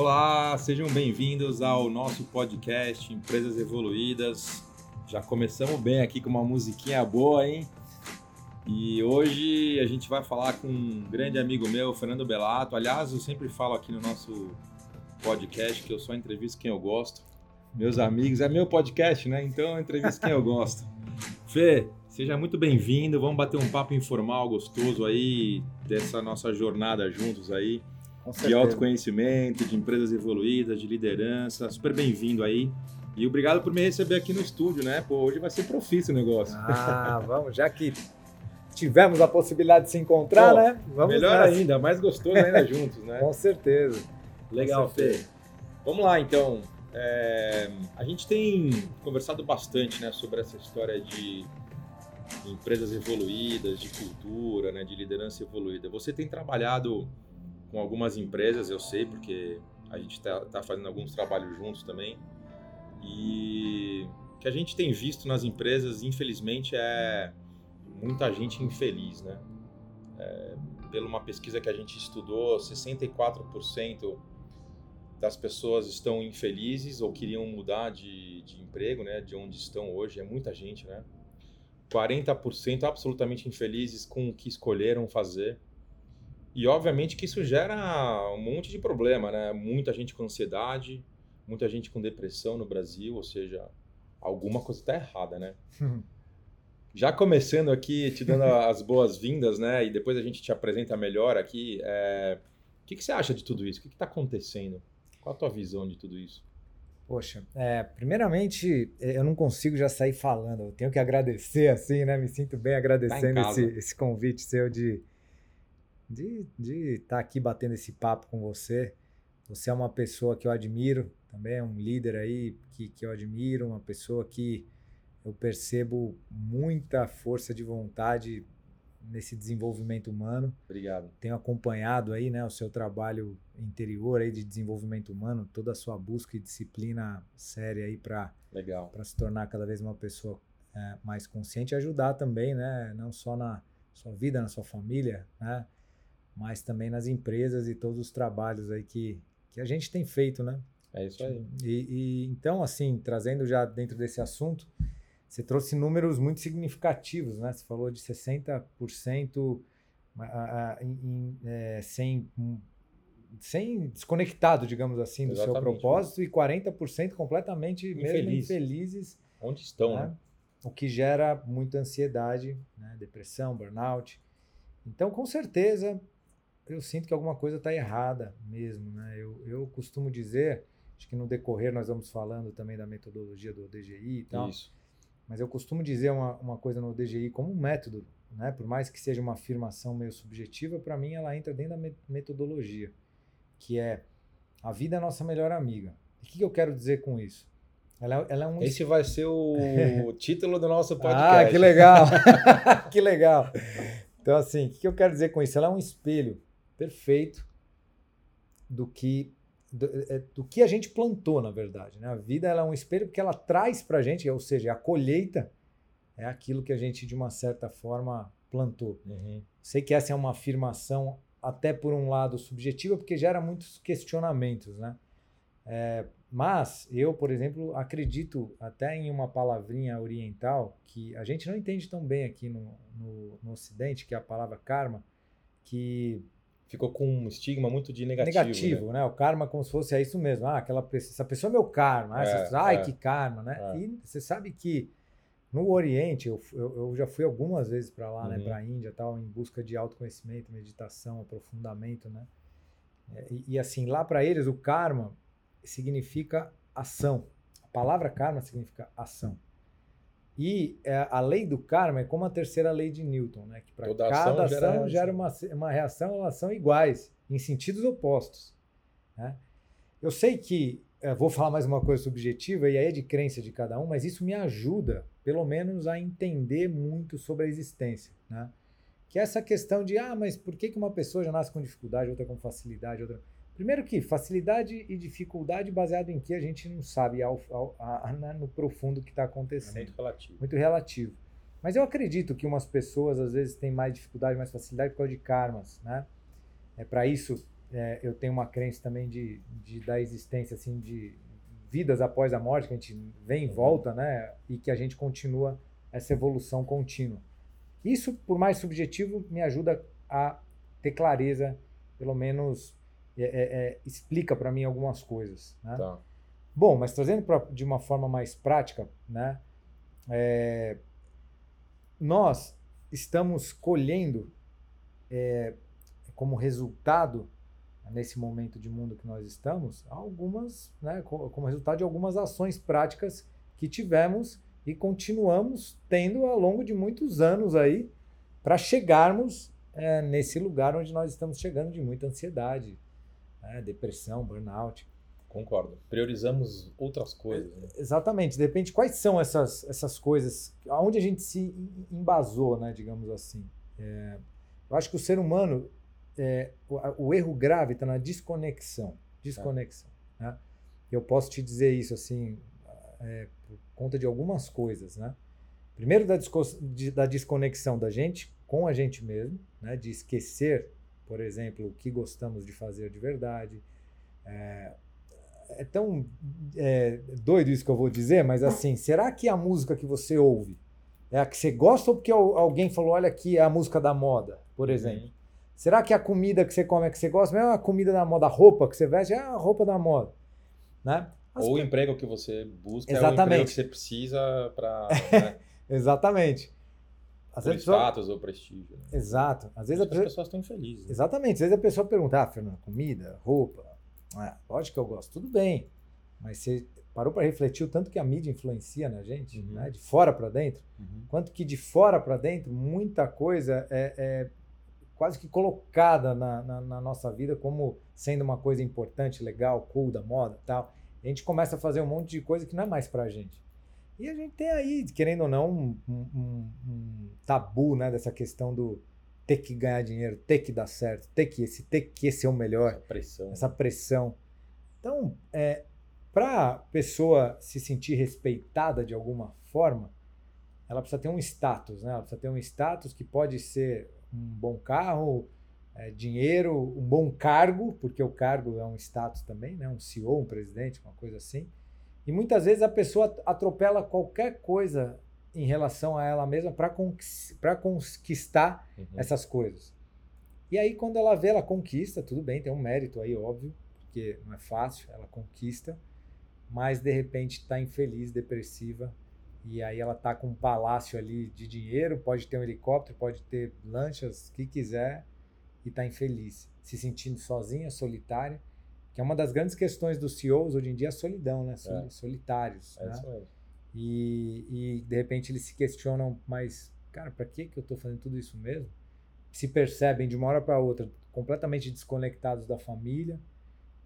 Olá, sejam bem-vindos ao nosso podcast Empresas Evoluídas. Já começamos bem aqui com uma musiquinha boa, hein? E hoje a gente vai falar com um grande amigo meu, Fernando Belato. Aliás, eu sempre falo aqui no nosso podcast que eu só entrevisto quem eu gosto. Meus amigos, é meu podcast, né? Então eu entrevisto quem eu gosto. Fê, seja muito bem-vindo. Vamos bater um papo informal, gostoso aí, dessa nossa jornada juntos aí de autoconhecimento, de empresas evoluídas, de liderança. Super bem-vindo aí. E obrigado por me receber aqui no estúdio, né? Pô, hoje vai ser profício o negócio. Ah, vamos, já que tivemos a possibilidade de se encontrar, Pô, né? Vamos melhor nessa. ainda, mais gostoso ainda juntos, né? Com certeza. Legal, Com certeza. Fê. Vamos lá, então. É, a gente tem conversado bastante né, sobre essa história de empresas evoluídas, de cultura, né, de liderança evoluída. Você tem trabalhado com algumas empresas, eu sei, porque a gente está tá fazendo alguns trabalhos juntos também. E o que a gente tem visto nas empresas, infelizmente, é muita gente infeliz, né? É, pela uma pesquisa que a gente estudou, 64% das pessoas estão infelizes ou queriam mudar de, de emprego, né? De onde estão hoje, é muita gente, né? 40% absolutamente infelizes com o que escolheram fazer. E obviamente que isso gera um monte de problema, né? Muita gente com ansiedade, muita gente com depressão no Brasil, ou seja, alguma coisa está errada, né? Já começando aqui, te dando as boas-vindas, né? E depois a gente te apresenta melhor aqui. É... O que, que você acha de tudo isso? O que está acontecendo? Qual a tua visão de tudo isso? Poxa, é, primeiramente, eu não consigo já sair falando. Eu tenho que agradecer, assim, né? Me sinto bem tá agradecendo tá esse, esse convite seu de, de estar tá aqui batendo esse papo com você. Você é uma pessoa que eu admiro, também é um líder aí que, que eu admiro, uma pessoa que eu percebo muita força de vontade nesse desenvolvimento humano. Obrigado. Tenho acompanhado aí, né, o seu trabalho interior aí de desenvolvimento humano, toda a sua busca e disciplina séria aí para para se tornar cada vez uma pessoa é, mais consciente e ajudar também, né, não só na sua vida, na sua família, né, mas também nas empresas e todos os trabalhos aí que, que a gente tem feito, né? É isso aí. E, e, então, assim, trazendo já dentro desse assunto, você trouxe números muito significativos, né? Você falou de 60% a, a, em, é, sem, sem desconectado, digamos assim, do Exatamente, seu propósito né? e 40% completamente Infeliz. mesmo infelizes. Onde estão, né? né? O que gera muita ansiedade, né? depressão, burnout. Então, com certeza, eu sinto que alguma coisa está errada mesmo. Né? Eu, eu costumo dizer, acho que no decorrer nós vamos falando também da metodologia do DGI e tal. Isso. Mas eu costumo dizer uma, uma coisa no DGI como um método, né? por mais que seja uma afirmação meio subjetiva, para mim ela entra dentro da metodologia, que é a vida é nossa melhor amiga. E o que, que eu quero dizer com isso? Ela, ela é um... Esse vai ser o título do nosso podcast. Ah, que legal! que legal! Então, assim, o que eu quero dizer com isso? Ela é um espelho perfeito do que do, é, do, que a gente plantou, na verdade. Né? A vida ela é um espelho porque ela traz para a gente, ou seja, a colheita é aquilo que a gente, de uma certa forma, plantou. Uhum. Sei que essa é uma afirmação, até por um lado, subjetiva, porque gera muitos questionamentos. Né? É, mas eu, por exemplo, acredito até em uma palavrinha oriental que a gente não entende tão bem aqui no, no, no Ocidente, que é a palavra karma, que ficou com um estigma muito de negativo. Negativo, né? né? O karma como se fosse é isso mesmo. Ah, aquela essa pessoa é meu karma. É, você, ai, é. que karma, né? É. E você sabe que no Oriente, eu, eu, eu já fui algumas vezes para lá, né? uhum. né? Para a Índia tal, em busca de autoconhecimento, meditação, aprofundamento, né? É, e, e assim, lá para eles, o karma significa ação. A palavra karma significa ação. E é, a lei do karma é como a terceira lei de Newton, né? Que para cada ação, ação gera, uma, uma reação, elas são iguais, em sentidos opostos. Né? Eu sei que é, vou falar mais uma coisa subjetiva, e aí é de crença de cada um, mas isso me ajuda, pelo menos, a entender muito sobre a existência. Né? Que é essa questão de, ah, mas por que, que uma pessoa já nasce com dificuldade, outra com facilidade, outra. Primeiro que facilidade e dificuldade baseado em que a gente não sabe ao, ao, a, a, no profundo o que está acontecendo. É muito relativo. Muito relativo. Mas eu acredito que umas pessoas às vezes têm mais dificuldade, mais facilidade por causa de karmas, né? É para isso é, eu tenho uma crença também de, de da existência assim de vidas após a morte que a gente vem e uhum. volta, né? E que a gente continua essa evolução contínua. Isso, por mais subjetivo, me ajuda a ter clareza, pelo menos é, é, é explica para mim algumas coisas. Né? Tá. Bom, mas trazendo pra, de uma forma mais prática, né? É, nós estamos colhendo como resultado nesse momento de mundo que nós estamos algumas né, como resultado de algumas ações práticas que tivemos e continuamos tendo ao longo de muitos anos aí para chegarmos é, nesse lugar onde nós estamos chegando de muita ansiedade, né, depressão, burnout. Concordo. Priorizamos outras coisas. Né? Exatamente. De repente, quais são essas, essas coisas? Aonde a gente se embasou, né, digamos assim? É, eu acho que o ser humano, é, o, o, erro grave está na desconexão. Desconexão. É. Né? Eu posso te dizer isso assim, é, por conta de algumas coisas, né? Primeiro da, de, da desconexão da gente com a gente mesmo, né? De esquecer, por exemplo, o que gostamos de fazer de verdade. É, é tão é, doido isso que eu vou dizer, mas assim, será que a música que você ouve é a que você gosta ou porque alguém falou, olha aqui, é a música da moda, por uhum. exemplo? Uhum. Será que a comida que você come é que você gosta? Não é a comida da moda, a roupa que você veste é a roupa da moda, né? Ou o emprego que você busca Exatamente. é o emprego que você precisa para... Né? Exatamente. Às vezes status pessoa... ou prestígio. Né? Exato. Às vezes as pessoa... pessoas estão infelizes. Né? Exatamente. Às vezes a pessoa pergunta, ah, Fernando, comida, roupa, é, lógico que eu gosto, tudo bem. Mas você parou para refletir o tanto que a mídia influencia na gente, uhum. né? de fora para dentro? Uhum. Quanto que de fora para dentro, muita coisa é, é quase que colocada na, na, na, nossa vida como sendo uma coisa importante, legal, cool, da moda tal. E a gente começa a fazer um monte de coisa que não é mais para a gente. E a gente tem aí, querendo ou não, um, um, um tabu né, dessa questão do ter que ganhar dinheiro, ter que dar certo, ter que esse, ter que ser o melhor. Essa pressão. Essa pressão. Então, é, para a pessoa se sentir respeitada de alguma forma, ela precisa ter um status, né? Ela precisa ter um status que pode ser um bom carro, é, dinheiro, um bom cargo, porque o cargo é um status também, né? Um CEO, um presidente, uma coisa assim. E muitas vezes a pessoa atropela qualquer coisa em relação a ela mesma para conquistar uhum. essas coisas. E aí, quando ela vê, ela conquista, tudo bem, tem um mérito aí, óbvio, porque não é fácil, ela conquista, mas de repente está infeliz, depressiva, e aí ela está com um palácio ali de dinheiro, pode ter um helicóptero, pode ter lanchas, o que quiser, e está infeliz, se sentindo sozinha, solitária, que é uma das grandes questões dos CEOs hoje em dia, a solidão, né? É. Solitários. É né? isso mesmo. E, e de repente eles se questionam, mas, cara, para que, que eu estou fazendo tudo isso mesmo? Se percebem de uma hora para outra completamente desconectados da família,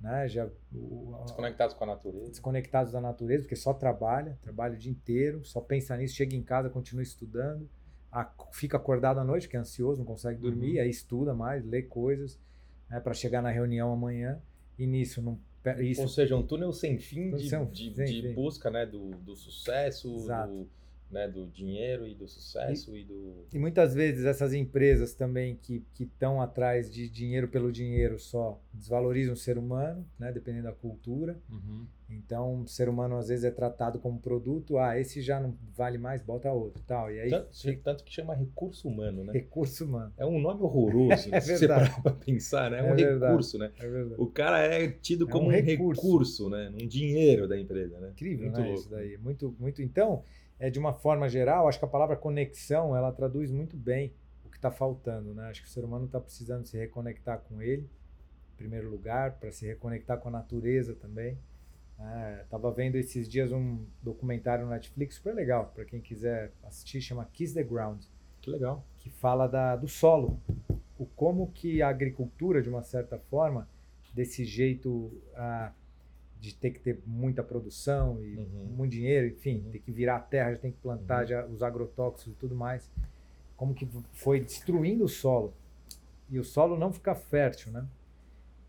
né? Já, o, desconectados com a natureza. Desconectados da natureza, porque só trabalha, trabalha o dia inteiro, só pensa nisso, chega em casa, continua estudando, a, fica acordado à noite, que é ansioso, não consegue dormir, uhum. aí estuda mais, lê coisas né? para chegar na reunião amanhã, e nisso não isso. Ou seja, um túnel sem fim de, sem, de, sem de busca né, do, do sucesso, do, né, do dinheiro e do sucesso e, e, do... E muitas vezes essas empresas também que estão atrás de dinheiro pelo dinheiro só desvalorizam o ser humano, né, dependendo da cultura. Uhum. Então, o ser humano às vezes é tratado como produto, ah, esse já não vale mais, bota outro, tal. E aí tanto, tanto que chama recurso humano, né? Recurso humano. É um nome horroroso, é se você parar para pensar, né? É, é um verdade. recurso, né? É verdade. O cara é tido como é um, um recurso. recurso, né? Um dinheiro da empresa, né? Incrível, muito né? Louco. Isso daí, muito, muito. Então, é, de uma forma geral, acho que a palavra conexão ela traduz muito bem o que está faltando. Né? Acho que o ser humano está precisando se reconectar com ele, em primeiro lugar, para se reconectar com a natureza também. É, vendo esses dias um documentário no Netflix super legal, para quem quiser assistir, chama Kiss the Ground. Que legal. Que fala da, do solo. O como que a agricultura, de uma certa forma, desse jeito ah, de ter que ter muita produção e Uhum. muito dinheiro, enfim, Uhum. ter que virar a terra, já tem que plantar, Uhum. já os agrotóxicos e tudo mais. Como que foi destruindo o solo. E o solo não fica fértil, né?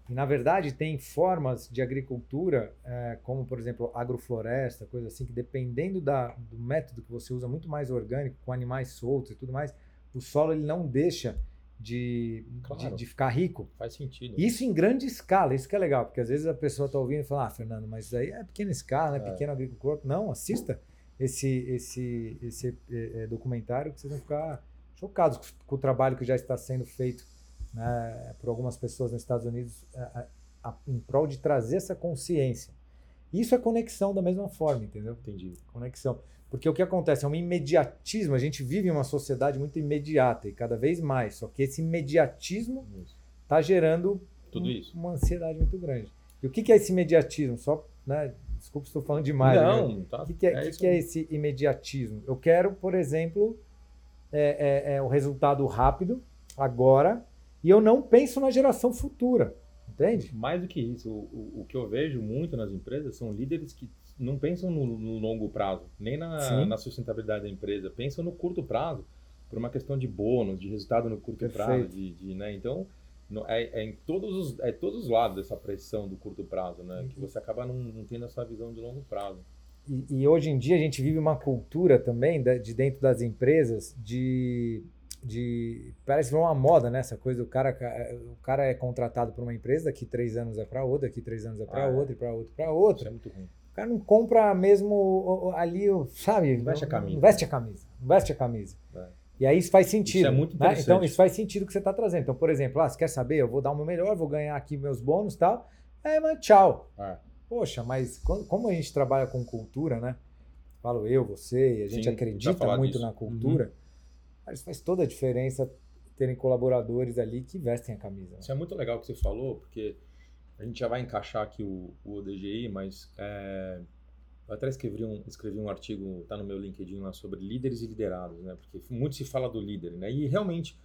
E, na verdade, tem formas de agricultura, eh, como, por exemplo, agrofloresta, coisa assim, que dependendo da, do método que você usa, muito mais orgânico, com animais soltos e tudo mais, o solo ele não deixa de, Claro. de, de ficar rico. Faz sentido. Isso em grande escala, isso que é legal, porque às vezes a pessoa está ouvindo e fala, ah, Fernando, mas isso aí é pequena escala, é É. pequeno agricultor. Não, assista esse, esse, esse eh, documentário que vocês vão ficar chocados com, com o trabalho que já está sendo feito né, por algumas pessoas nos Estados Unidos a- a- a- em prol de trazer essa consciência. Isso é conexão da mesma forma, entendeu? Entendi. Conexão. Porque o que acontece é um imediatismo, a gente vive em uma sociedade muito imediata e cada vez mais, só que esse imediatismo está gerando Tudo um- isso. uma ansiedade muito grande. E o que, que é esse imediatismo? Só, né, desculpa se estou falando demais. né? Não, tá. O que, que é, o que que é esse imediatismo? Eu quero, por exemplo, é, é, é o resultado rápido, agora, e eu não penso na geração futura. Entende? Mais do que isso, o, o, que eu vejo muito nas empresas são líderes que não pensam no, no longo prazo, nem na, na sustentabilidade da empresa, pensam no curto prazo, por uma questão de bônus, de resultado no curto prazo. Perfeito. De, de, né? Então, é, é em todos os, é todos os lados dessa pressão do curto prazo, né? que você acaba não, não tendo essa visão de longo prazo. E, e hoje em dia a gente vive uma cultura também de dentro das empresas de, de parece que é uma moda né essa coisa o cara o cara é contratado por uma empresa daqui três anos é para outra daqui três anos é para Ah, é. outra e para outra para Isso outra é muito ruim. o cara não compra mesmo ali sabe Não veste a camisa. não veste a camisa veste a camisa É. e aí isso faz sentido é muito né? então isso faz sentido que você está trazendo então por exemplo ah, você quer saber eu vou dar o meu melhor vou ganhar aqui meus bônus e tal é mas tchau É. Poxa, mas quando- como a gente trabalha com cultura, né? Falo eu, você, e a gente Sim, acredita muito disso. na cultura, mas faz toda a diferença terem colaboradores ali que vestem a camisa. né? Isso é muito legal que você falou, porque a gente já vai encaixar aqui o, o ODGI, mas é, eu até escrevi um, escrevi um artigo, tá no meu LinkedIn lá, sobre líderes e liderados, né? Porque muito se fala do líder, né? E realmente,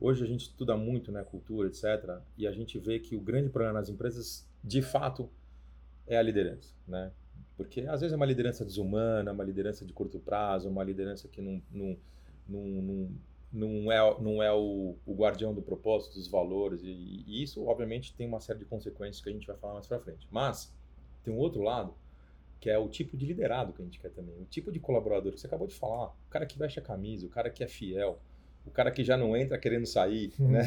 hoje a gente estuda muito, né, cultura, etc. E a gente vê que o grande problema nas empresas, de fato, é a liderança, né? Porque às vezes é uma liderança desumana, uma liderança de curto prazo, uma liderança que não, não, não, não, não é, não é o, o guardião do propósito, dos valores, e, e isso, obviamente, tem uma série de consequências que a gente vai falar mais pra frente. Mas tem um outro lado, que é o tipo de liderado que a gente quer também, o tipo de colaborador que você acabou de falar, o cara que veste a camisa, o cara que é fiel, o cara que já não entra querendo sair, né?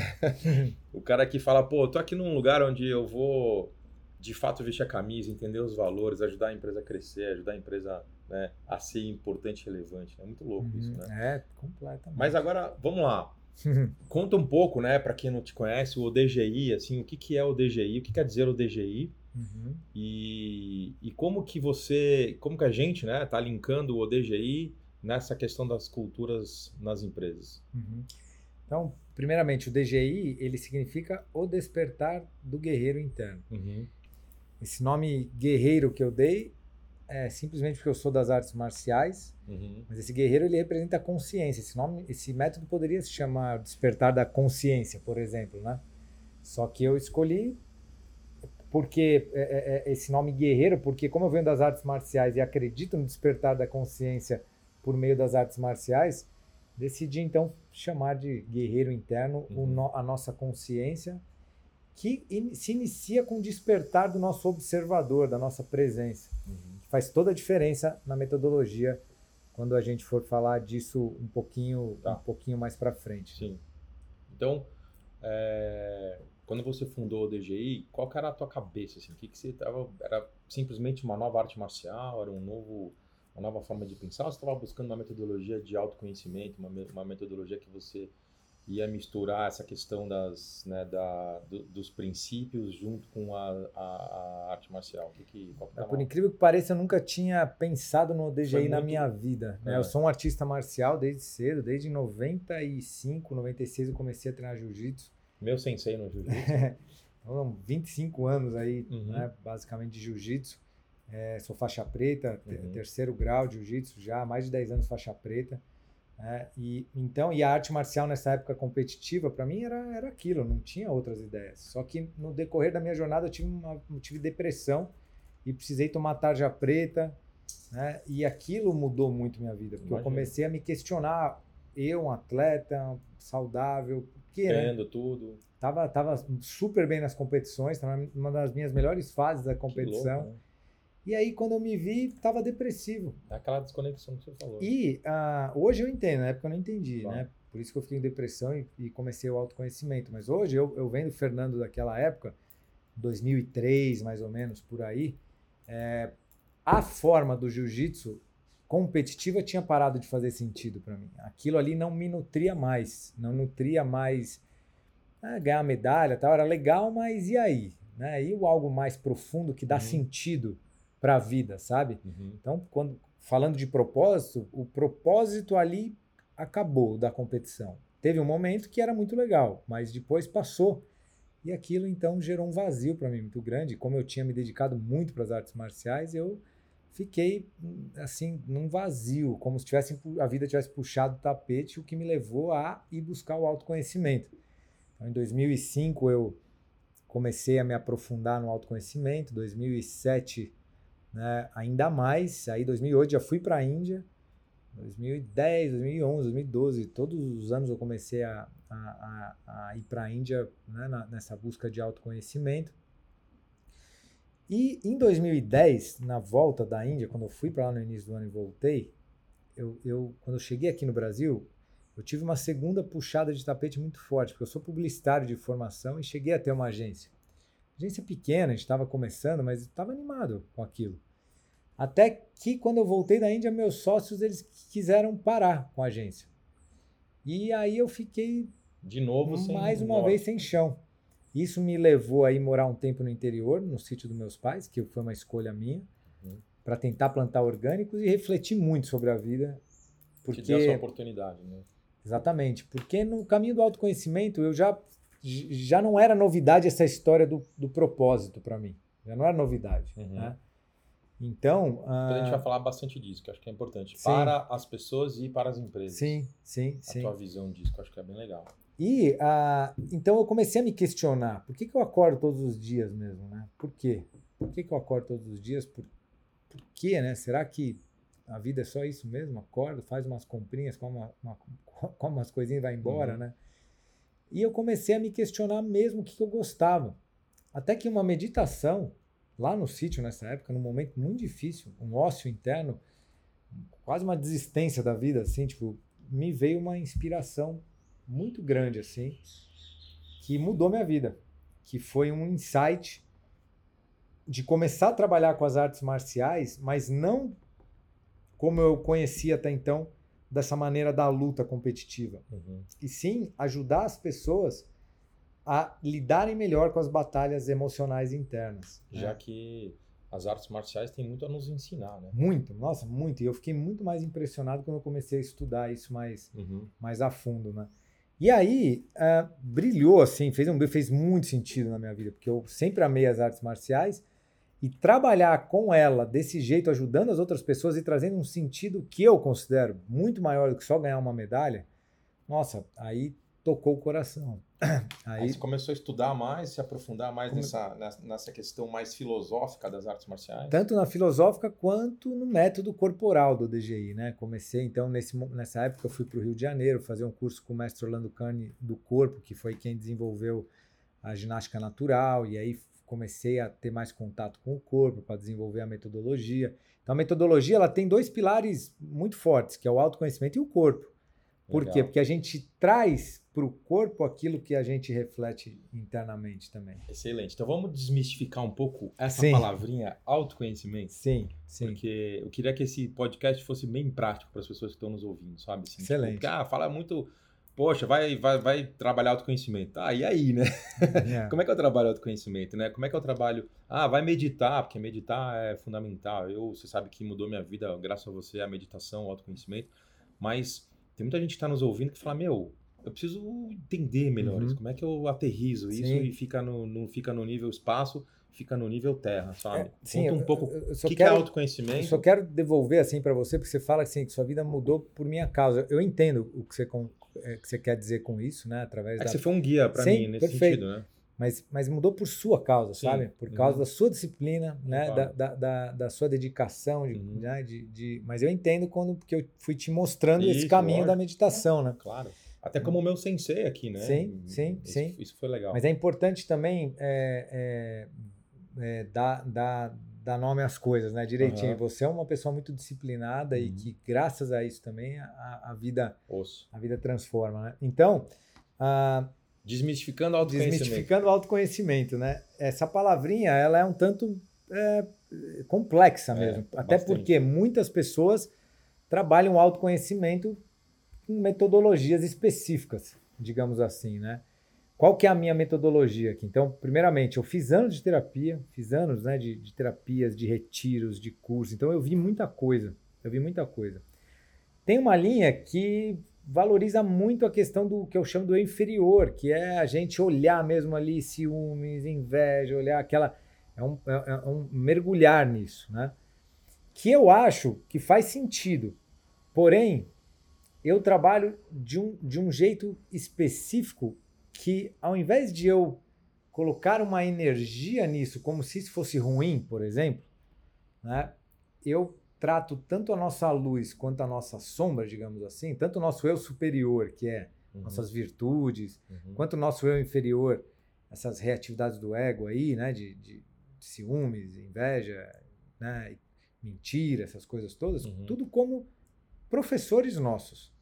o cara que fala, pô, tô aqui num lugar onde eu vou de fato vestir a camisa, entender os valores, ajudar a empresa a crescer, ajudar a empresa né, a ser importante e relevante. É muito louco isso, Uhum, né? É, completamente. Mas agora, vamos lá. Conta um pouco, né, para quem não te conhece, o ODGI, assim, o que, que é o DGI, o que quer dizer o DGI Uhum. e, e como que você, como que a gente, né, tá linkando o ODGI nessa questão das culturas nas empresas. Uhum. Então, primeiramente, o DGI, ele significa o despertar do guerreiro interno. Esse nome guerreiro que eu dei é simplesmente porque eu sou das artes marciais, Uhum. mas esse guerreiro ele representa a consciência. Esse nome, esse método poderia se chamar despertar da consciência, por exemplo, né? Só que eu escolhi porque é, é, é, esse nome guerreiro, porque como eu venho das artes marciais e acredito no despertar da consciência por meio das artes marciais, decidi então chamar de guerreiro interno Uhum. no- a nossa consciência que in- se inicia com o despertar do nosso observador, da nossa presença Uhum. Faz toda a diferença na metodologia quando a gente for falar disso um pouquinho, Tá. um pouquinho mais para frente. Sim. Então, é, quando você fundou o DGI, qual era a tua cabeça? Assim? O que, que você tava, era simplesmente uma nova arte marcial? Era um novo, uma nova forma de pensar? Ou você estava buscando uma metodologia de autoconhecimento, uma, uma metodologia que você ia misturar essa questão das, né, da, do- dos princípios junto com a, a, a arte marcial? Que que, É, Por incrível que pareça, eu nunca tinha pensado no DGI Foi na muito- minha vida. né? É. Eu sou um artista marcial desde cedo, desde 95, 96 eu comecei a treinar jiu-jitsu. Meu sensei no jiu-jitsu. Então, 25 anos aí, Uhum. né, basicamente de jiu-jitsu. É, sou faixa preta, Uhum. terceiro grau de jiu-jitsu já, há mais de 10 anos faixa preta. Né? e então e a arte marcial nessa época competitiva para mim era, era aquilo, não tinha outras ideias. Só que no decorrer da minha jornada eu tive, uma, eu tive depressão e precisei tomar tarja preta, né? E aquilo mudou muito minha vida, porque Imagina. eu comecei a me questionar, eu, um atleta saudável, que né? Tudo. Tava, tava super bem nas competições, tava numa das minhas melhores fases da competição. louco, né? E aí, quando eu me vi, tava depressivo. É aquela desconexão que você falou. E ah, hoje eu entendo, na época eu não entendi, Claro. né? Por isso que eu fiquei em depressão e, e comecei o autoconhecimento. Mas hoje, eu, eu vendo o Fernando daquela época, 2003 mais ou menos, por aí, é, a forma do jiu-jitsu competitiva tinha parado de fazer sentido para mim. Aquilo ali não me nutria mais, não nutria mais ah, ganhar medalha tal, era legal, mas e aí? Né? E o algo mais profundo que dá Uhum. sentido para a vida, sabe? Uhum. Então, quando falando de propósito, o propósito ali acabou da competição. Teve um momento que era muito legal, mas depois passou. E aquilo então gerou um vazio para mim muito grande. Como eu tinha me dedicado muito para as artes marciais, eu fiquei hum, assim num vazio, como se tivesse a vida tivesse puxado o tapete, o que me levou a ir buscar o autoconhecimento. Então, em 2005 eu comecei a me aprofundar no autoconhecimento. 2007 né, ainda mais. Aí 2008 já fui para a Índia. 2010, 2011, 2012, todos os anos eu comecei a, a, a, a ir para a Índia né, na- nessa busca de autoconhecimento. E em 2010, na volta da Índia, quando eu fui para lá no início do ano e voltei, eu, eu, quando eu cheguei aqui no Brasil, eu tive uma segunda puxada de tapete muito forte, porque eu sou publicitário de formação e cheguei a ter uma agência. Agência pequena, a gente estava começando, mas estava animado com aquilo. Até que quando eu voltei da Índia, meus sócios eles quiseram parar com a agência. E aí eu fiquei De novo, sem mais uma norte. vez sem chão. Isso me levou a ir morar um tempo no interior, no sítio dos meus pais, que foi uma escolha minha, Uhum. para tentar plantar orgânicos e refletir muito sobre a vida. Te deu essa Porque oportunidade, né? Exatamente, porque no caminho do autoconhecimento eu já, já não era novidade essa história do, do propósito para mim. Já não era novidade. Uhum. Né? Então. Depois a gente ah, vai falar bastante disso, que acho que é importante. Sim. Para as pessoas e para as empresas. sim, sim, A sim. tua visão disso, que eu acho que é bem legal. E ah, então eu comecei a me questionar: por que, que eu acordo todos os dias mesmo? Né? Por quê? Por que, que eu acordo todos os dias? Por, por quê? Né? Será que a vida é só isso mesmo? Acorda, faz umas comprinhas, come, uma, uma, come umas coisinhas e vai embora, Uhum. né? E eu comecei a me questionar mesmo o que, eu gostava. Até que uma meditação, lá no sítio nessa época, num momento muito difícil, um ócio interno, quase uma desistência da vida, assim, tipo, me veio uma inspiração muito grande, assim, que mudou minha vida. Que foi um insight de começar a trabalhar com as artes marciais, mas não como eu conhecia até então, dessa maneira da luta competitiva. Uhum. E sim ajudar as pessoas a lidarem melhor com as batalhas emocionais internas. né? Já que as artes marciais têm muito a nos ensinar, né? Muito, nossa, muito. E eu fiquei muito mais impressionado quando eu comecei a estudar isso mais, Uhum. mais a fundo, né? E aí, ah, brilhou, assim, fez, um, fez muito sentido na minha vida, porque eu sempre amei as artes marciais e trabalhar com ela desse jeito, ajudando as outras pessoas e trazendo um sentido que eu considero muito maior do que só ganhar uma medalha, nossa, aí tocou o coração. Aí Aí, você começou a estudar mais, se aprofundar mais Come- nessa, nessa, questão mais filosófica das artes marciais. tanto na filosófica quanto no método corporal do DGI, né? Comecei então nesse, nessa época eu fui para o Rio de Janeiro fazer um curso com o mestre Orlando Cane do corpo, que foi quem desenvolveu a ginástica natural e aí comecei a ter mais contato com o corpo para desenvolver a metodologia. Então a metodologia ela tem dois pilares muito fortes, que é o autoconhecimento e o corpo. Por Legal. quê? Porque a gente traz para o corpo aquilo que a gente reflete internamente também. Excelente. Então vamos desmistificar um pouco essa Sim. palavrinha autoconhecimento. Sim, sim. Porque eu queria que esse podcast fosse bem prático para as pessoas que estão nos ouvindo, sabe? Assim, tipo, Excelente. porque, ah, fala muito. Poxa, vai, vai, vai trabalhar autoconhecimento. Ah, e aí, né? É. Como é que eu trabalho autoconhecimento, né? Como é que eu trabalho? Ah, vai meditar, porque meditar é fundamental. Eu, você sabe que mudou minha vida, graças a você, a meditação, o autoconhecimento. Mas tem muita gente que está nos ouvindo que fala, meu, eu preciso entender melhor Uhum. isso. Como é que eu aterrizo isso Sim. e fica no, não fica no nível espaço, fica no nível terra, sabe? É, sim, Conta um pouco o que, que é autoconhecimento. Eu só quero devolver assim para você, porque você fala assim, que sua vida mudou por minha causa. Eu entendo o que você, é, que você quer dizer com isso, né? Através É da... você foi um guia para mim nesse perfeito. sentido, né? mas, mas mudou por sua causa, Sim. sabe? Por causa Uhum. da sua disciplina, né? Claro. Da, da, da, da sua dedicação, de, Uhum. né? de, de- mas eu entendo quando porque eu fui te mostrando esse Isso, caminho da meditação, né? Claro. Até como o meu sensei aqui, né? Sim, sim, isso, sim. Isso foi legal. Mas é importante também é, é, é, dar, dar, dar nome às coisas, né? Direitinho. Aham. Você é uma pessoa muito disciplinada e Uhum. que, graças a isso também, a, a vida, Osso. a vida transforma, né? Então, ah, Desmistificando o autoconhecimento. desmistificando o autoconhecimento, né? Essa palavrinha, ela é um tanto é, complexa É, mesmo. Até bastante. porque muitas pessoas trabalham o autoconhecimento com metodologias específicas, digamos assim, né? Qual que é a minha metodologia aqui? Então, primeiramente, eu fiz anos de terapia, fiz anos né, de, de terapias, de retiros, de cursos. Então, eu vi muita coisa. Eu vi muita coisa. Tem uma linha que valoriza muito a questão do que eu chamo do inferior, que é a gente olhar mesmo ali ciúmes, inveja, olhar aquela. É um, é- é um mergulhar nisso, né? Que eu acho que faz sentido. Porém, eu trabalho de um, de um jeito específico que, ao invés de eu colocar uma energia nisso, como se isso fosse ruim, por exemplo, né? eu trato tanto a nossa luz quanto a nossa sombra, digamos assim, tanto o nosso eu superior, que é Uhum, nossas virtudes, uhum. quanto o nosso eu inferior, essas reatividades do ego aí, né, de, de ciúmes, inveja, né, mentira, essas coisas todas, Uhum. tudo como professores nossos.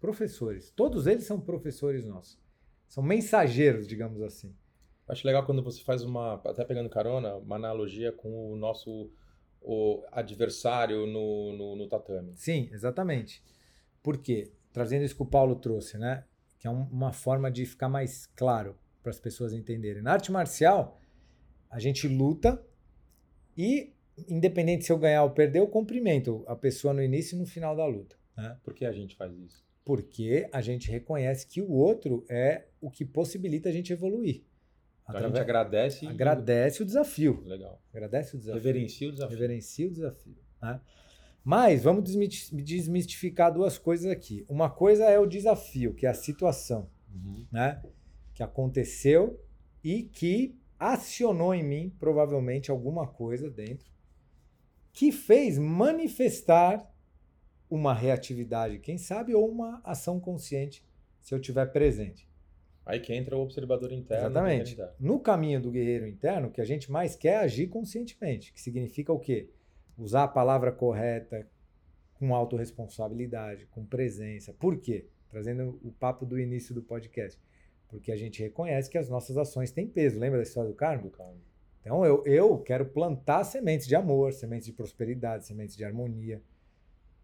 Professores. Todos eles são professores nossos. São mensageiros, digamos assim. Acho legal quando você faz uma, até pegando carona, uma analogia com o nosso o adversário no, no, no tatame. Sim, exatamente. Por quê? Trazendo isso que o Paulo trouxe, né? Que é um- uma forma de ficar mais claro para as pessoas entenderem. Na arte marcial, a gente luta e, independente se eu ganhar ou perder, eu cumprimento a pessoa no início e no final da luta. Né? Por que a gente faz isso? Porque a gente reconhece que o outro é o que possibilita a gente evoluir. Então, a gente agradece e... agradece o desafio. Legal. Agradece o desafio. Reverencia o desafio. Reverencia o desafio. Né? Mas vamos desmistificar duas coisas aqui. Uma coisa é o desafio, que é a situação, Uhum. né? Que aconteceu e que acionou em mim, provavelmente, alguma coisa dentro, que fez manifestar uma reatividade, quem sabe, ou uma ação consciente, se eu tiver presente. Aí que entra o observador interno. Exatamente. No caminho do guerreiro interno, o que a gente mais quer é agir conscientemente, que significa o quê? Usar a palavra correta, com autorresponsabilidade, com presença. Por quê? Trazendo o papo do início do podcast. Porque a gente reconhece que as nossas ações têm peso. Lembra da história do Carmo? Então eu, eu quero plantar sementes de amor, sementes de prosperidade, sementes de harmonia.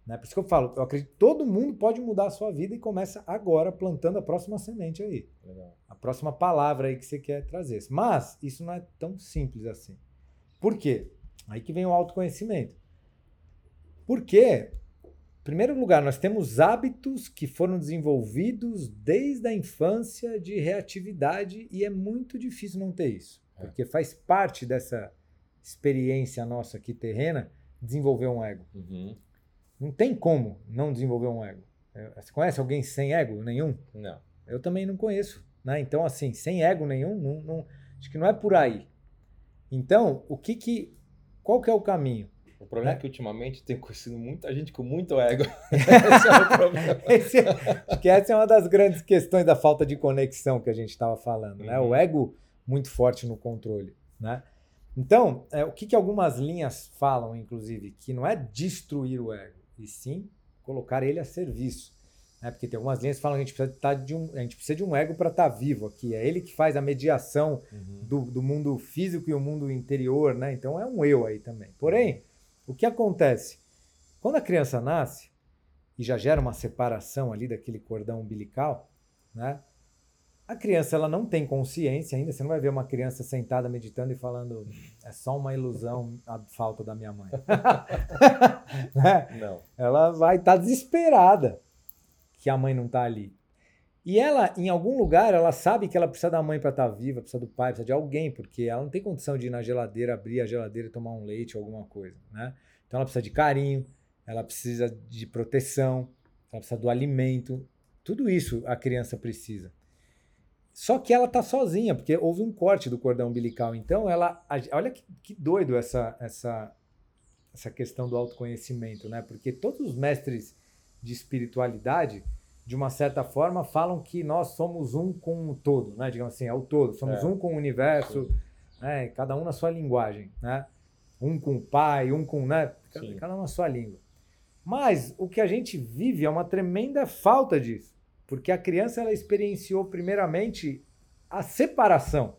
Né? Por isso que eu falo, eu acredito que todo mundo pode mudar a sua vida e começa agora plantando a próxima semente aí Legal. a próxima palavra aí que você quer trazer. Mas isso não é tão simples assim. Por quê? Aí que vem o autoconhecimento. Porque, em primeiro lugar, nós temos hábitos que foram desenvolvidos desde a infância de reatividade e é muito difícil não ter isso. É. Porque faz parte dessa experiência nossa aqui terrena desenvolver um ego. Uhum. Não tem como não desenvolver um ego. É, Você conhece alguém sem ego nenhum? Não. Eu também não conheço, né? Então, assim, sem ego nenhum, não, não- acho que não é por aí. Então, o que que, qual que é o caminho? O problema é, É. que ultimamente tem conhecido muita gente com muito ego. Esse é o problema. Esse é- acho que essa é uma das grandes questões da falta de conexão que a gente estava falando, né? Uhum. O ego muito forte no controle, né? Então, é, o que que algumas linhas falam, inclusive, que não é destruir o ego, e sim colocar ele a serviço. Né? Porque tem algumas linhas que falam que a gente precisa, tá de um, a gente precisa de um ego para estar vivo aqui. É ele que faz a mediação Uhum. do, do mundo físico e o mundo interior, né? Então é um eu aí também. Porém, o que acontece? Quando a criança nasce e já gera uma separação ali daquele cordão umbilical, né? A criança ela não tem consciência ainda. Você não vai ver uma criança sentada meditando e falando é só uma ilusão a falta da minha mãe. Né? Não. ela vai estar desesperada que a mãe não está ali. E ela, em algum lugar, ela sabe que ela precisa da mãe para estar viva, precisa do pai, precisa de alguém, porque ela não tem condição de ir na geladeira, abrir a geladeira e tomar um leite ou alguma coisa, né? Então ela precisa de carinho, ela precisa de proteção, ela precisa do alimento, tudo isso a criança precisa. Só que ela tá sozinha, porque houve um corte do cordão umbilical. Então, ela. Olha que, que doido essa, essa, essa questão do autoconhecimento, né? Porque todos os mestres de espiritualidade, de uma certa forma, falam que nós somos um com o todo, né? Digamos assim, é o todo. Somos é. um com o universo, né? cada um na sua linguagem, né? Um com o pai, um com. Né? Cada um na sua língua. Mas o que a gente vive é uma tremenda falta disso. Porque a criança ela experienciou primeiramente a separação.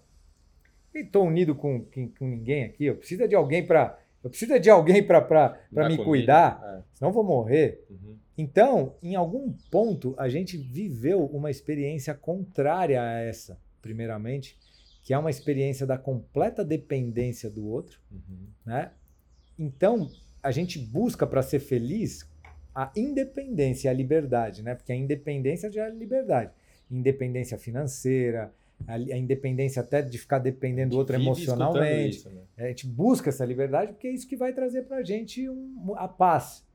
Estou unido com, com, ninguém aqui, eu preciso de alguém para eu preciso de alguém para me comida. cuidar, é. senão eu vou morrer. Uhum. Então, em algum ponto, a gente viveu uma experiência contrária a essa, primeiramente, que é uma experiência da completa dependência do outro. Uhum. Né? Então, a gente busca para ser feliz a independência e a liberdade, né? Porque a independência já é liberdade. Independência financeira, a, a independência até de ficar dependendo do outro emocionalmente. Isso, né? A gente busca essa liberdade porque é isso que vai trazer para a gente um, a paz.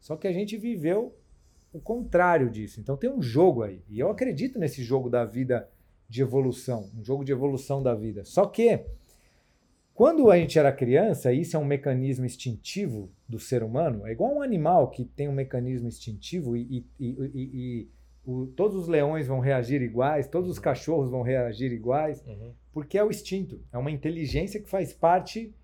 Só que a gente viveu o contrário disso. Então tem um jogo aí. E eu acredito nesse jogo da vida de evolução, um jogo de evolução da vida. Só que quando a gente era criança, isso é um mecanismo instintivo do ser humano, é igual um animal que tem um mecanismo instintivo e, e, e, e o, todos os leões vão reagir iguais, todos os cachorros vão reagir iguais, uhum. porque é o instinto, é uma inteligência que faz parte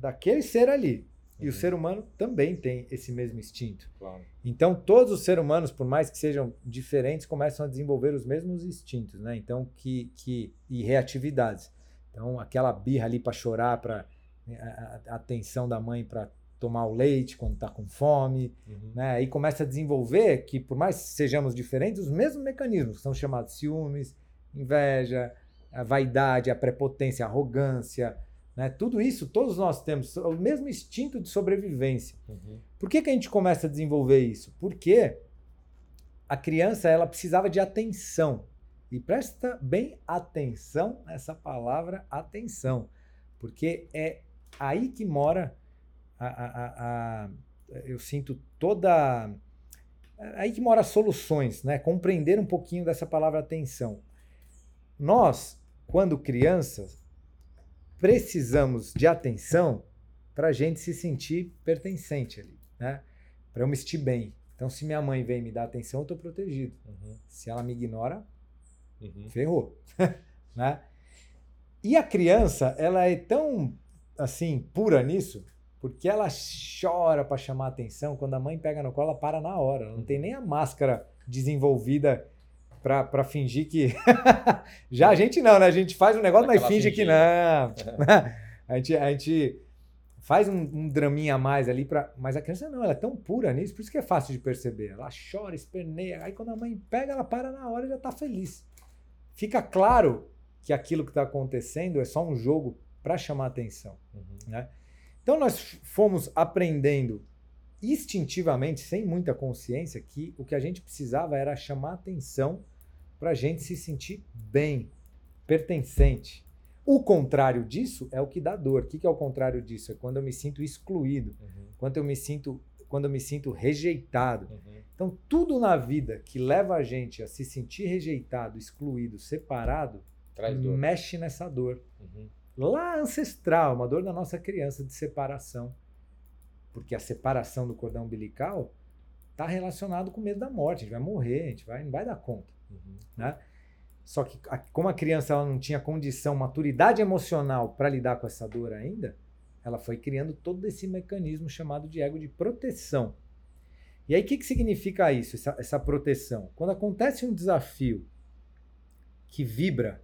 daquele ser ali. Uhum. E o uhum. ser humano também tem esse mesmo instinto. Claro. Então, todos os seres humanos, por mais que sejam diferentes, começam a desenvolver os mesmos instintos, né? Então, que, que e reatividades. Então, aquela birra ali para chorar, para né, a, a, atenção da mãe para tomar o leite quando está com fome, uhum. né? Aí começa a desenvolver que, por mais que sejamos diferentes, os mesmos mecanismos que são chamados ciúmes, inveja, a vaidade, a prepotência, a arrogância, né? Tudo isso, todos nós temos o mesmo instinto de sobrevivência. Uhum. Por que, que a gente começa a desenvolver isso? Porque a criança ela precisava de atenção. E presta bem atenção nessa palavra atenção, porque é aí que mora a, a, a, eu sinto toda é aí que mora soluções, né? Compreender um pouquinho dessa palavra atenção. Nós, quando crianças, precisamos de atenção para a gente se sentir pertencente ali, né? Para eu me sentir bem. Então, se minha mãe vem me dar atenção, eu estou protegido. Uhum. Se ela me ignora, Uhum. Ferrou. né? E a criança, ela é tão assim, pura nisso, porque ela chora para chamar atenção. Quando a mãe pega no colo, ela para na hora. Ela não tem nem a máscara desenvolvida para fingir que. Já a gente não, né? A gente faz um negócio, mas finge que não. a, gente, a gente faz um, um draminha a mais ali para. Mas a criança não, ela é tão pura nisso, por isso que é fácil de perceber. Ela chora, esperneia. Aí quando a mãe pega, ela para na hora e já tá feliz fica claro que aquilo que está acontecendo é só um jogo para chamar atenção. Uhum. Né? Então nós fomos aprendendo instintivamente, sem muita consciência, que o que a gente precisava era chamar atenção para a gente se sentir bem, pertencente. O contrário disso é o que dá dor. O que é o contrário disso? É quando eu me sinto excluído, uhum. quando eu me sinto quando eu me sinto rejeitado. Uhum. Então, tudo na vida que leva a gente a se sentir rejeitado, excluído, separado, mexe nessa dor. Uhum. Lá ancestral, uma dor da nossa criança de separação. Porque a separação do cordão umbilical está relacionado com o medo da morte. A gente vai morrer, a gente vai, não vai dar conta. Uhum. Né? Só que, como a criança ela não tinha condição, maturidade emocional para lidar com essa dor ainda, ela foi criando todo esse mecanismo chamado de ego de proteção. E aí, o que, que significa isso, essa, essa proteção? Quando acontece um desafio que vibra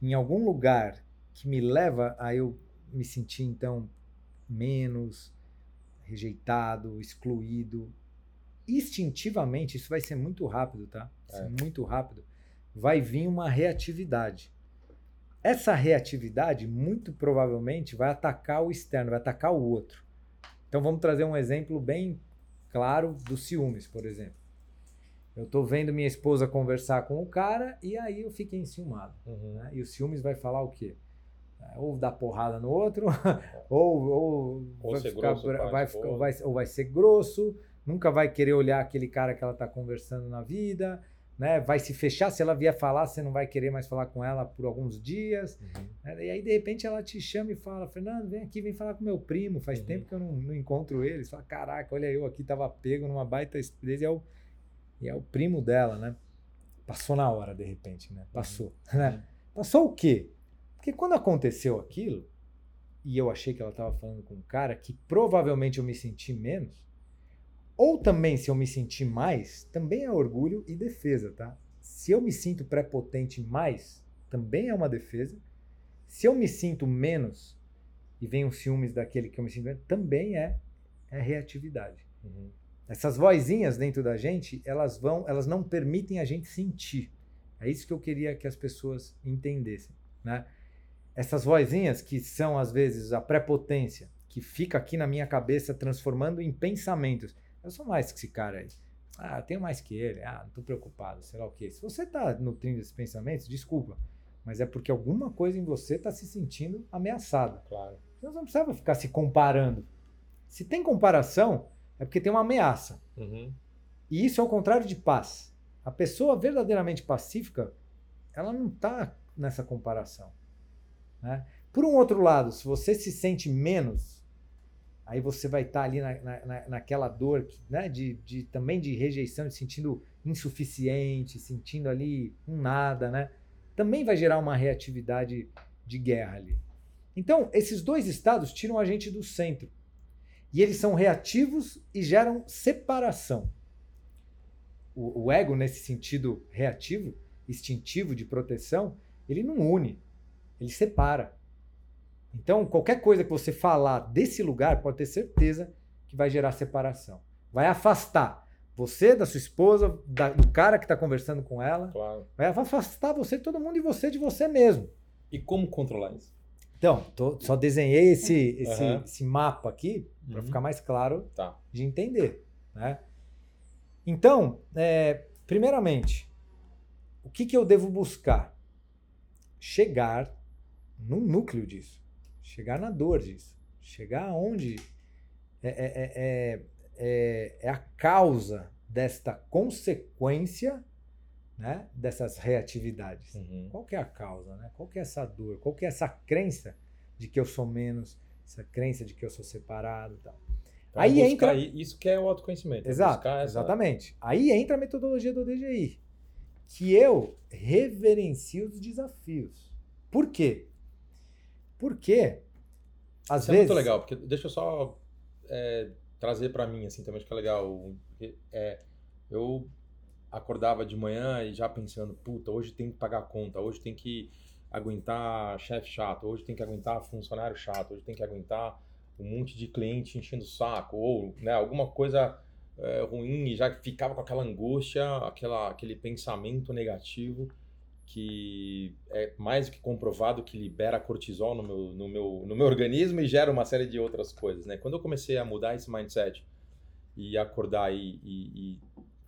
em algum lugar que me leva a eu me sentir, então, menos rejeitado, excluído, instintivamente, isso vai ser muito rápido, tá? É. Muito rápido. Vai vir uma reatividade. Essa reatividade, muito provavelmente, vai atacar o externo, vai atacar o outro. Então vamos trazer um exemplo bem claro dos ciúmes, por exemplo. Eu estou vendo minha esposa conversar com o cara e aí eu fiquei enciumado. Uhum. Né? E o ciúmes vai falar o quê? Ou dar porrada no outro, ou, ou, ou, vai ficar, grosso, vai, ficar, vai, ou vai ser grosso, nunca vai querer olhar aquele cara que ela está conversando na vida, né, vai se fechar. Se ela vier falar, você não vai querer mais falar com ela por alguns dias. Uhum. né? E aí, de repente, ela te chama e fala: Fernando, vem aqui, vem falar com meu primo. Faz Uhum. tempo que eu não, não encontro ele. Você fala: Caraca, olha, eu aqui tava pego numa baita estupidez. E é o, e é o primo dela, né? Passou na hora, de repente, né? Passou. Né? Passou o quê? Porque quando aconteceu aquilo, e eu achei que ela estava falando com um cara que provavelmente eu me senti menos, ou também se eu me sentir mais, também é orgulho e defesa, tá? Se eu me sinto prepotente mais, também é uma defesa. Se eu me sinto menos e vem os ciúmes daquele que eu me sinto menos, também é, é reatividade. Uhum. Essas vozinhas dentro da gente, elas vão, elas não permitem a gente sentir. É isso que eu queria que as pessoas entendessem, né? Essas vozinhas que são às vezes a prepotência, que fica aqui na minha cabeça transformando em pensamentos. Eu sou mais que esse cara aí. Ah, eu tenho mais que ele. Ah, não tô preocupado, sei lá o quê. Se você tá nutrindo esses pensamentos, desculpa, mas é porque alguma coisa em você tá se sentindo ameaçada. Claro. Você não precisava ficar se comparando. Se tem comparação, é porque tem uma ameaça. Uhum. E isso é o contrário de paz. A pessoa verdadeiramente pacífica, ela não está nessa comparação. Né? Por um outro lado, se você se sente menos, aí você vai estar ali na, na- na- naquela dor né? de, de- também de rejeição, de sentindo insuficiente, sentindo ali um nada, né? Também vai gerar uma reatividade de guerra ali. Então, esses dois estados tiram a gente do centro. E eles são reativos e geram separação. O, o ego, nesse sentido reativo, instintivo de proteção, ele não une, ele separa. Então, qualquer coisa que você falar desse lugar, pode ter certeza que vai gerar separação. Vai afastar você da sua esposa, da- do cara que está conversando com ela. Claro. Vai afastar você de todo mundo e você de você mesmo. E como controlar isso? Então, tô- só desenhei esse, esse, Aham. esse mapa aqui para Uhum. ficar mais claro Tá. de entender. Né? Então, é, primeiramente, o que, que eu devo buscar? Chegar no núcleo disso, chegar na dor disso, chegar aonde é, é, é, é, é- é a causa desta consequência né, dessas reatividades. Uhum. Qual que é a causa, né? Qual que é essa dor? Qual que é essa crença de que eu sou menos, essa crença de que eu sou separado, e tal? Então, Aí entra- Isso que é o autoconhecimento. Exato, essa- exatamente. Aí entra a metodologia do DGI, que eu reverencio os desafios. Por quê? Porque às Isso é vezes muito legal, porque deixa eu só é, trazer pra mim, assim, também acho que é legal. É, eu acordava de manhã e já pensando, puta, hoje tem que pagar a conta, hoje tem que aguentar chefe chato, hoje tem que aguentar funcionário chato, hoje tem que aguentar um monte de cliente enchendo o saco, ou né, alguma coisa é, ruim e já ficava com aquela angústia, aquela, aquele pensamento negativo que é mais do que comprovado que libera cortisol no meu, no, meu, no meu organismo e gera uma série de outras coisas, né? Quando eu comecei a mudar esse mindset e acordar e, e- e-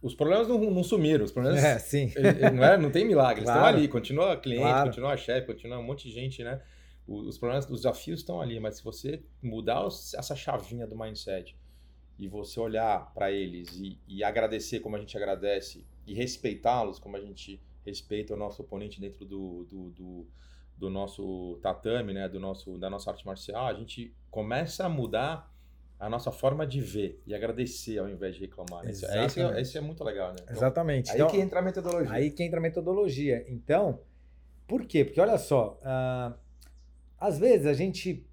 os problemas não, não sumiram, os problemas é, sim. não, é, não tem milagre, eles Claro. estão ali, continua cliente, Claro. continua chefe, continua um monte de gente, né? Os problemas, os desafios estão ali, mas se você mudar essa chavinha do mindset e você olhar para eles e, e agradecer como a gente agradece e respeitá-los como a gente respeita o nosso oponente dentro do, do, do, do nosso tatame, né? Do nosso, da nossa arte marcial, a gente começa a mudar a nossa forma de ver e agradecer ao invés de reclamar. né? Isso, é, isso, é, isso é muito legal, né? Então, Exatamente. Aí Então, que entra a metodologia. Aí que entra a metodologia. Então, por quê? Porque olha só, ah, às vezes a gente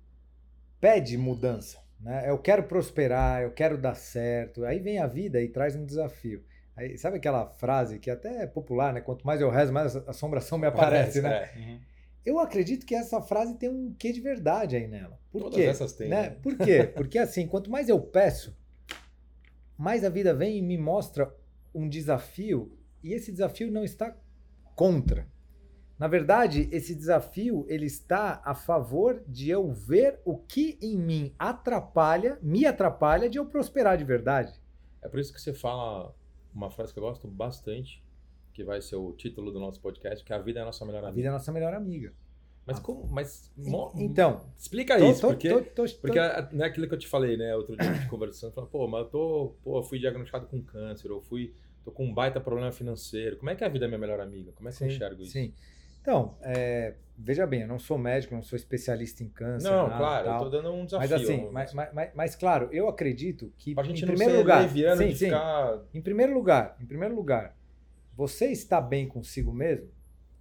pede mudança, né? Eu quero prosperar, eu quero dar certo. Aí vem a vida e traz um desafio. Aí, sabe aquela frase que até é popular, né? Quanto mais eu rezo, mais a assombração me aparece, né? é. Uhum. Eu acredito que essa frase tem um quê de verdade aí nela. Por Todas quê? essas têm, né? né? Por quê? Porque assim, quanto mais eu peço, mais a vida vem e me mostra um desafio, e esse desafio não está contra. Na verdade, esse desafio ele está a favor de eu ver o que em mim atrapalha, me atrapalha de eu prosperar de verdade. É por isso que você fala uma frase que eu gosto bastante, que vai ser o título do nosso podcast, que a vida é a nossa melhor A amiga. vida é a nossa melhor amiga. Mas como? Mas Então, explica tô- isso, tô- porque tô- porque é não é aquilo que eu te falei, né, outro dia a gente conversando, falando, pô, mas eu tô, pô, eu fui diagnosticado com câncer, ou fui Tô com um baita problema financeiro. Como é que é a vida é minha melhor amiga? Como é que sim, eu enxergo isso? Sim. Então, é, veja bem, eu não sou médico, não sou especialista em câncer. Não, nada, claro, tal. eu tô dando um desafio. Mas assim, mas, mas, mas, mas, claro, eu acredito que Pra gente em primeiro lugar, sim, sim, ficar... em primeiro lugar, em primeiro lugar, você está bem consigo mesmo,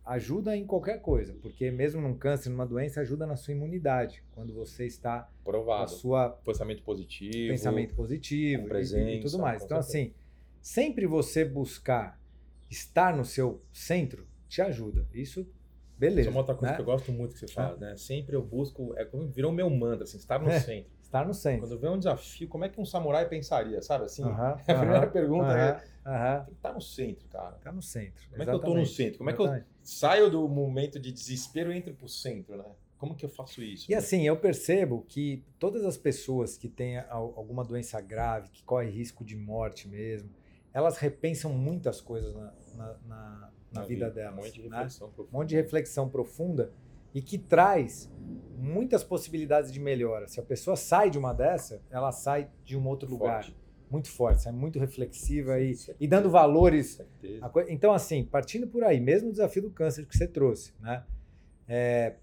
ajuda em qualquer coisa, porque mesmo num câncer, numa doença, ajuda na sua imunidade, quando você está com a Provado. sua Pensamento positivo. pensamento positivo com e- e, tudo mais. Então, certeza. assim, sempre você buscar estar no seu centro te ajuda. Isso, beleza. Isso é uma outra coisa né? que eu gosto muito que você fala, né? Sempre eu busco, é como virou meu mantra, assim, estar no É. centro. Estar no centro. Quando vê um desafio, como é que um samurai pensaria, sabe? Assim, Aham, a primeira aham, pergunta aham, é, ahã. tem que estar no centro, cara. Tá no centro. Como é que eu tô no exatamente, centro? Como é que eu exatamente. saio do momento de desespero e entro pro centro, né? Como que eu faço isso? E né? assim, eu percebo que todas as pessoas que têm al- alguma doença grave, que corre risco de morte mesmo, elas repensam muitas coisas na, na, na- na vida delas. Um monte de né? reflexão um profunda. monte de reflexão profunda e que traz muitas possibilidades de melhora. Se a pessoa sai de uma dessa, ela sai de um outro lugar Forte. muito forte, sai muito reflexiva e, e dando valores. Coi- Então, assim, partindo por aí, mesmo o desafio do câncer que você trouxe, né? É,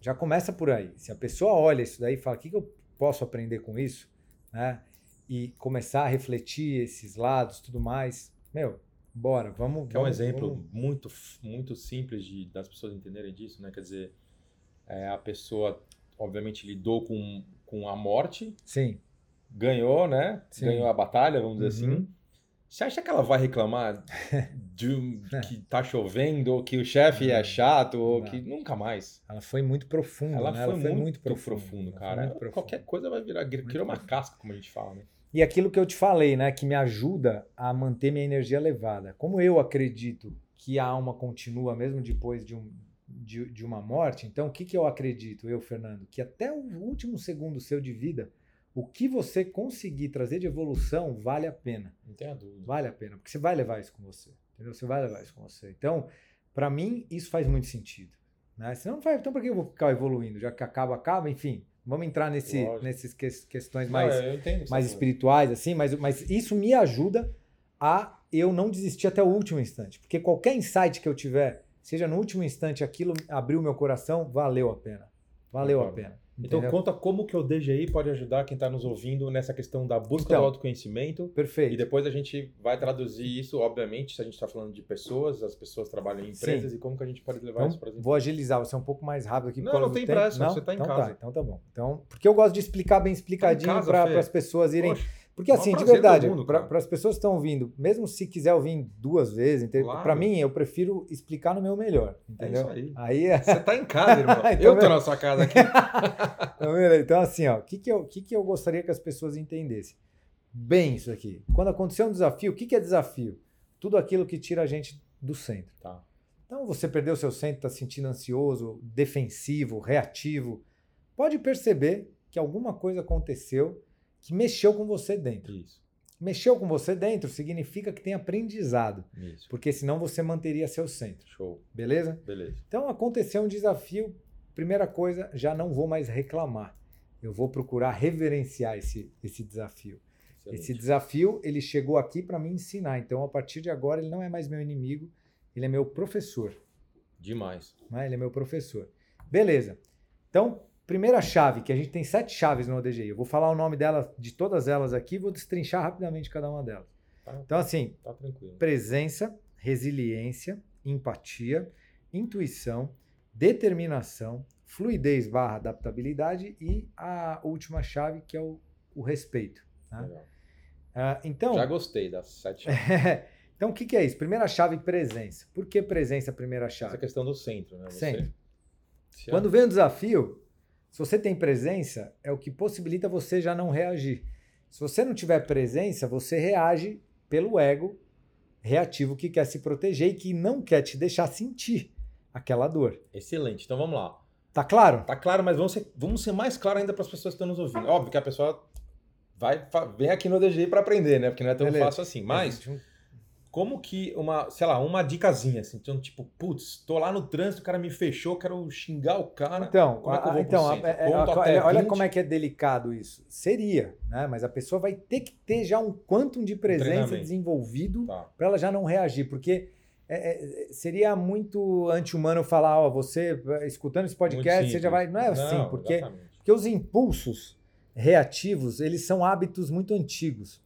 já começa por aí. Se a pessoa olha isso daí e fala, o que, que eu posso aprender com isso? Né? E começar a refletir esses lados, tudo mais, meu, bora, vamos. Que é um vamos- exemplo vamos- muito, muito simples de, das pessoas entenderem disso, né? Quer dizer, é, a pessoa, obviamente, lidou com, com a morte, Sim. ganhou, né? Sim. Ganhou a batalha, vamos dizer Uhum. assim. Você acha que ela vai reclamar de um- que tá chovendo, ou que o chefe é chato, ou Não. que nunca mais? Ela foi muito profunda. Ela, né? foi, muito, profunda, profundo, ela foi cara. muito Ela- profunda. Qualquer coisa vai virar, criou uma profundo. casca, como a gente fala, né? E aquilo que eu te falei, né, que me ajuda a manter minha energia elevada. Como eu acredito que a alma continua mesmo depois de, um, de, de uma morte, então o que, que eu acredito, eu, Fernando? Que até o último segundo seu de vida, o que você conseguir trazer de evolução vale a pena. Dúvida. Vale a pena, porque você vai levar isso com você. Entendeu? Você vai levar isso com você. Então, para mim, isso faz muito sentido. Né? Senão, não faz, então, por que eu vou ficar evoluindo? Já que acaba, acaba, enfim. Vamos entrar nesse, Lógico. nesses que- questões mais você mais tá espirituais, assim, mas, mas isso me ajuda a eu não desistir até o último instante. Porque qualquer insight que eu tiver, seja no último instante, aquilo abriu meu coração, valeu a pena. Valeu a pena. Então entendeu? conta como que o DGI pode ajudar quem está nos ouvindo nessa questão da busca Então. do autoconhecimento. Perfeito. E depois a gente vai traduzir isso, obviamente, se a gente está falando de pessoas, as pessoas trabalham em empresas e como que a gente pode levar Então, isso para as vou agilizar, você é um pouco mais rápido aqui. Não, não tem pressa, você tá em então casa. Tá, então tá bom. Então, porque eu gosto de explicar bem explicadinho casa, para as pessoas irem. Poxa, Porque assim, de verdade, para as pessoas que estão ouvindo, mesmo se quiser ouvir duas vezes, Claro. para mim, eu prefiro explicar no meu melhor, é entendeu? isso aí. Aí é Você tá em casa, irmão. Então, eu tô na sua casa aqui. Vendo? Então, assim, ó, o que, que, eu, que, que eu gostaria que as pessoas entendessem? Bem, isso aqui. Quando acontecer um desafio, o que, que é desafio? Tudo aquilo que tira a gente do centro. Tá. Então, você perdeu seu centro, está se sentindo ansioso, defensivo, reativo. Pode perceber que alguma coisa aconteceu que mexeu com você dentro. Isso, Mexeu com você dentro significa que tem aprendizado, isso. porque senão você manteria seu centro. Show. Beleza? Beleza. Então aconteceu um desafio. Primeira coisa, já não vou mais reclamar. Eu vou procurar reverenciar esse, esse desafio. Excelente. Esse desafio, ele chegou aqui para me ensinar. Então, a partir de agora, ele não é mais meu inimigo, ele é meu professor. Demais. Né? Ele é meu professor. Beleza. Então, primeira chave, que a gente tem sete chaves no ODGI. Eu vou falar o nome delas, de todas elas aqui, vou destrinchar rapidamente cada uma delas. Tá, Então, assim, tá tranquilo. presença, resiliência, empatia, intuição, determinação, fluidez barra adaptabilidade e a última chave que é o, o respeito. né? Legal. Ah, então, Já gostei das sete. então, o que, que é isso? Primeira chave, presença. Por que presença, primeira Essa chave? questão do centro, né? Você Centro. Quando vem um desafio, se você tem presença, é o que possibilita você já não reagir. Se você não tiver presença, você reage pelo ego reativo que quer se proteger e que não quer te deixar sentir aquela dor. Excelente. Então vamos lá. Tá claro? Tá claro, mas vamos ser, vamos ser mais claro ainda para as pessoas que estão nos ouvindo. Óbvio que a pessoa vai vem aqui no DGI para aprender, né? Porque não é tão Beleza. fácil assim. Mas como que uma, sei lá, uma dicasinha, assim, então, tipo, putz, tô lá no trânsito, o cara me fechou, quero xingar o cara. Então, como é que eu a- vou então centro? é- é- Conto olha, até olha 20? como é que é delicado isso. Seria, né? Mas a pessoa vai ter que ter já um quantum de presença desenvolvido Tá. para ela já não reagir, porque é, é, seria muito anti-humano falar, ó, você eh, escutando esse podcast, você já vai. Não é assim, Não, porque, exatamente. porque os impulsos reativos, eles são hábitos muito antigos.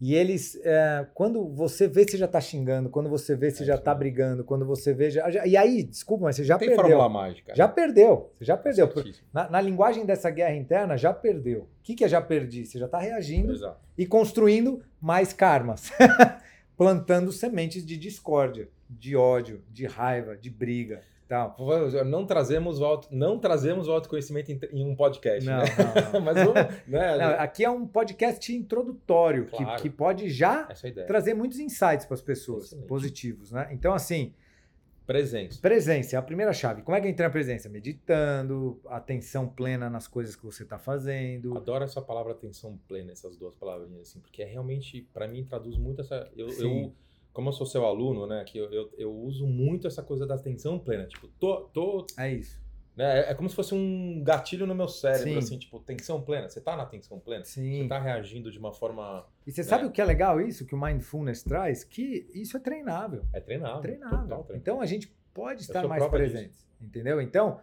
E eles, é, quando você vê se já tá xingando, quando você vê se É já tá brigando, quando você vê. Já, já- e aí, desculpa, mas você já Tem perdeu. fórmula mágica. Já né? perdeu, você já Tá perdeu. Na, na linguagem dessa guerra interna, já perdeu. O que, que é já perdi? Você já está reagindo Exato. e construindo mais karmas, plantando sementes de discórdia, de ódio, de raiva, de briga. Tal. Não trazemos o auto, não trazemos o autoconhecimento em, em um podcast, Não, né? não, não. Mas vamos, né? Não, aqui é um podcast introdutório que, Claro. que pode já é trazer muitos insights para as pessoas, Excelente. positivos, né? Então, assim, Presença. presença é a primeira chave. Como é que entra a presença? Meditando, atenção plena nas coisas que você está fazendo. Adoro essa palavra atenção plena, essas duas palavrinhas, assim, porque é realmente, para mim, traduz muito essa. Eu- como eu sou seu aluno, né, que eu, eu, eu uso muito essa coisa da atenção plena. Tipo, tô. tô É isso. né, é, é como se fosse um gatilho no meu cérebro, Sim. assim, tipo, tensão plena. Você tá na atenção plena? Sim. Você tá reagindo de uma forma. E você sabe o que é legal isso que o mindfulness traz? Que isso é treinável. É treinável. treinável. total treinável. Então a gente pode estar mais presente, entendeu? Então,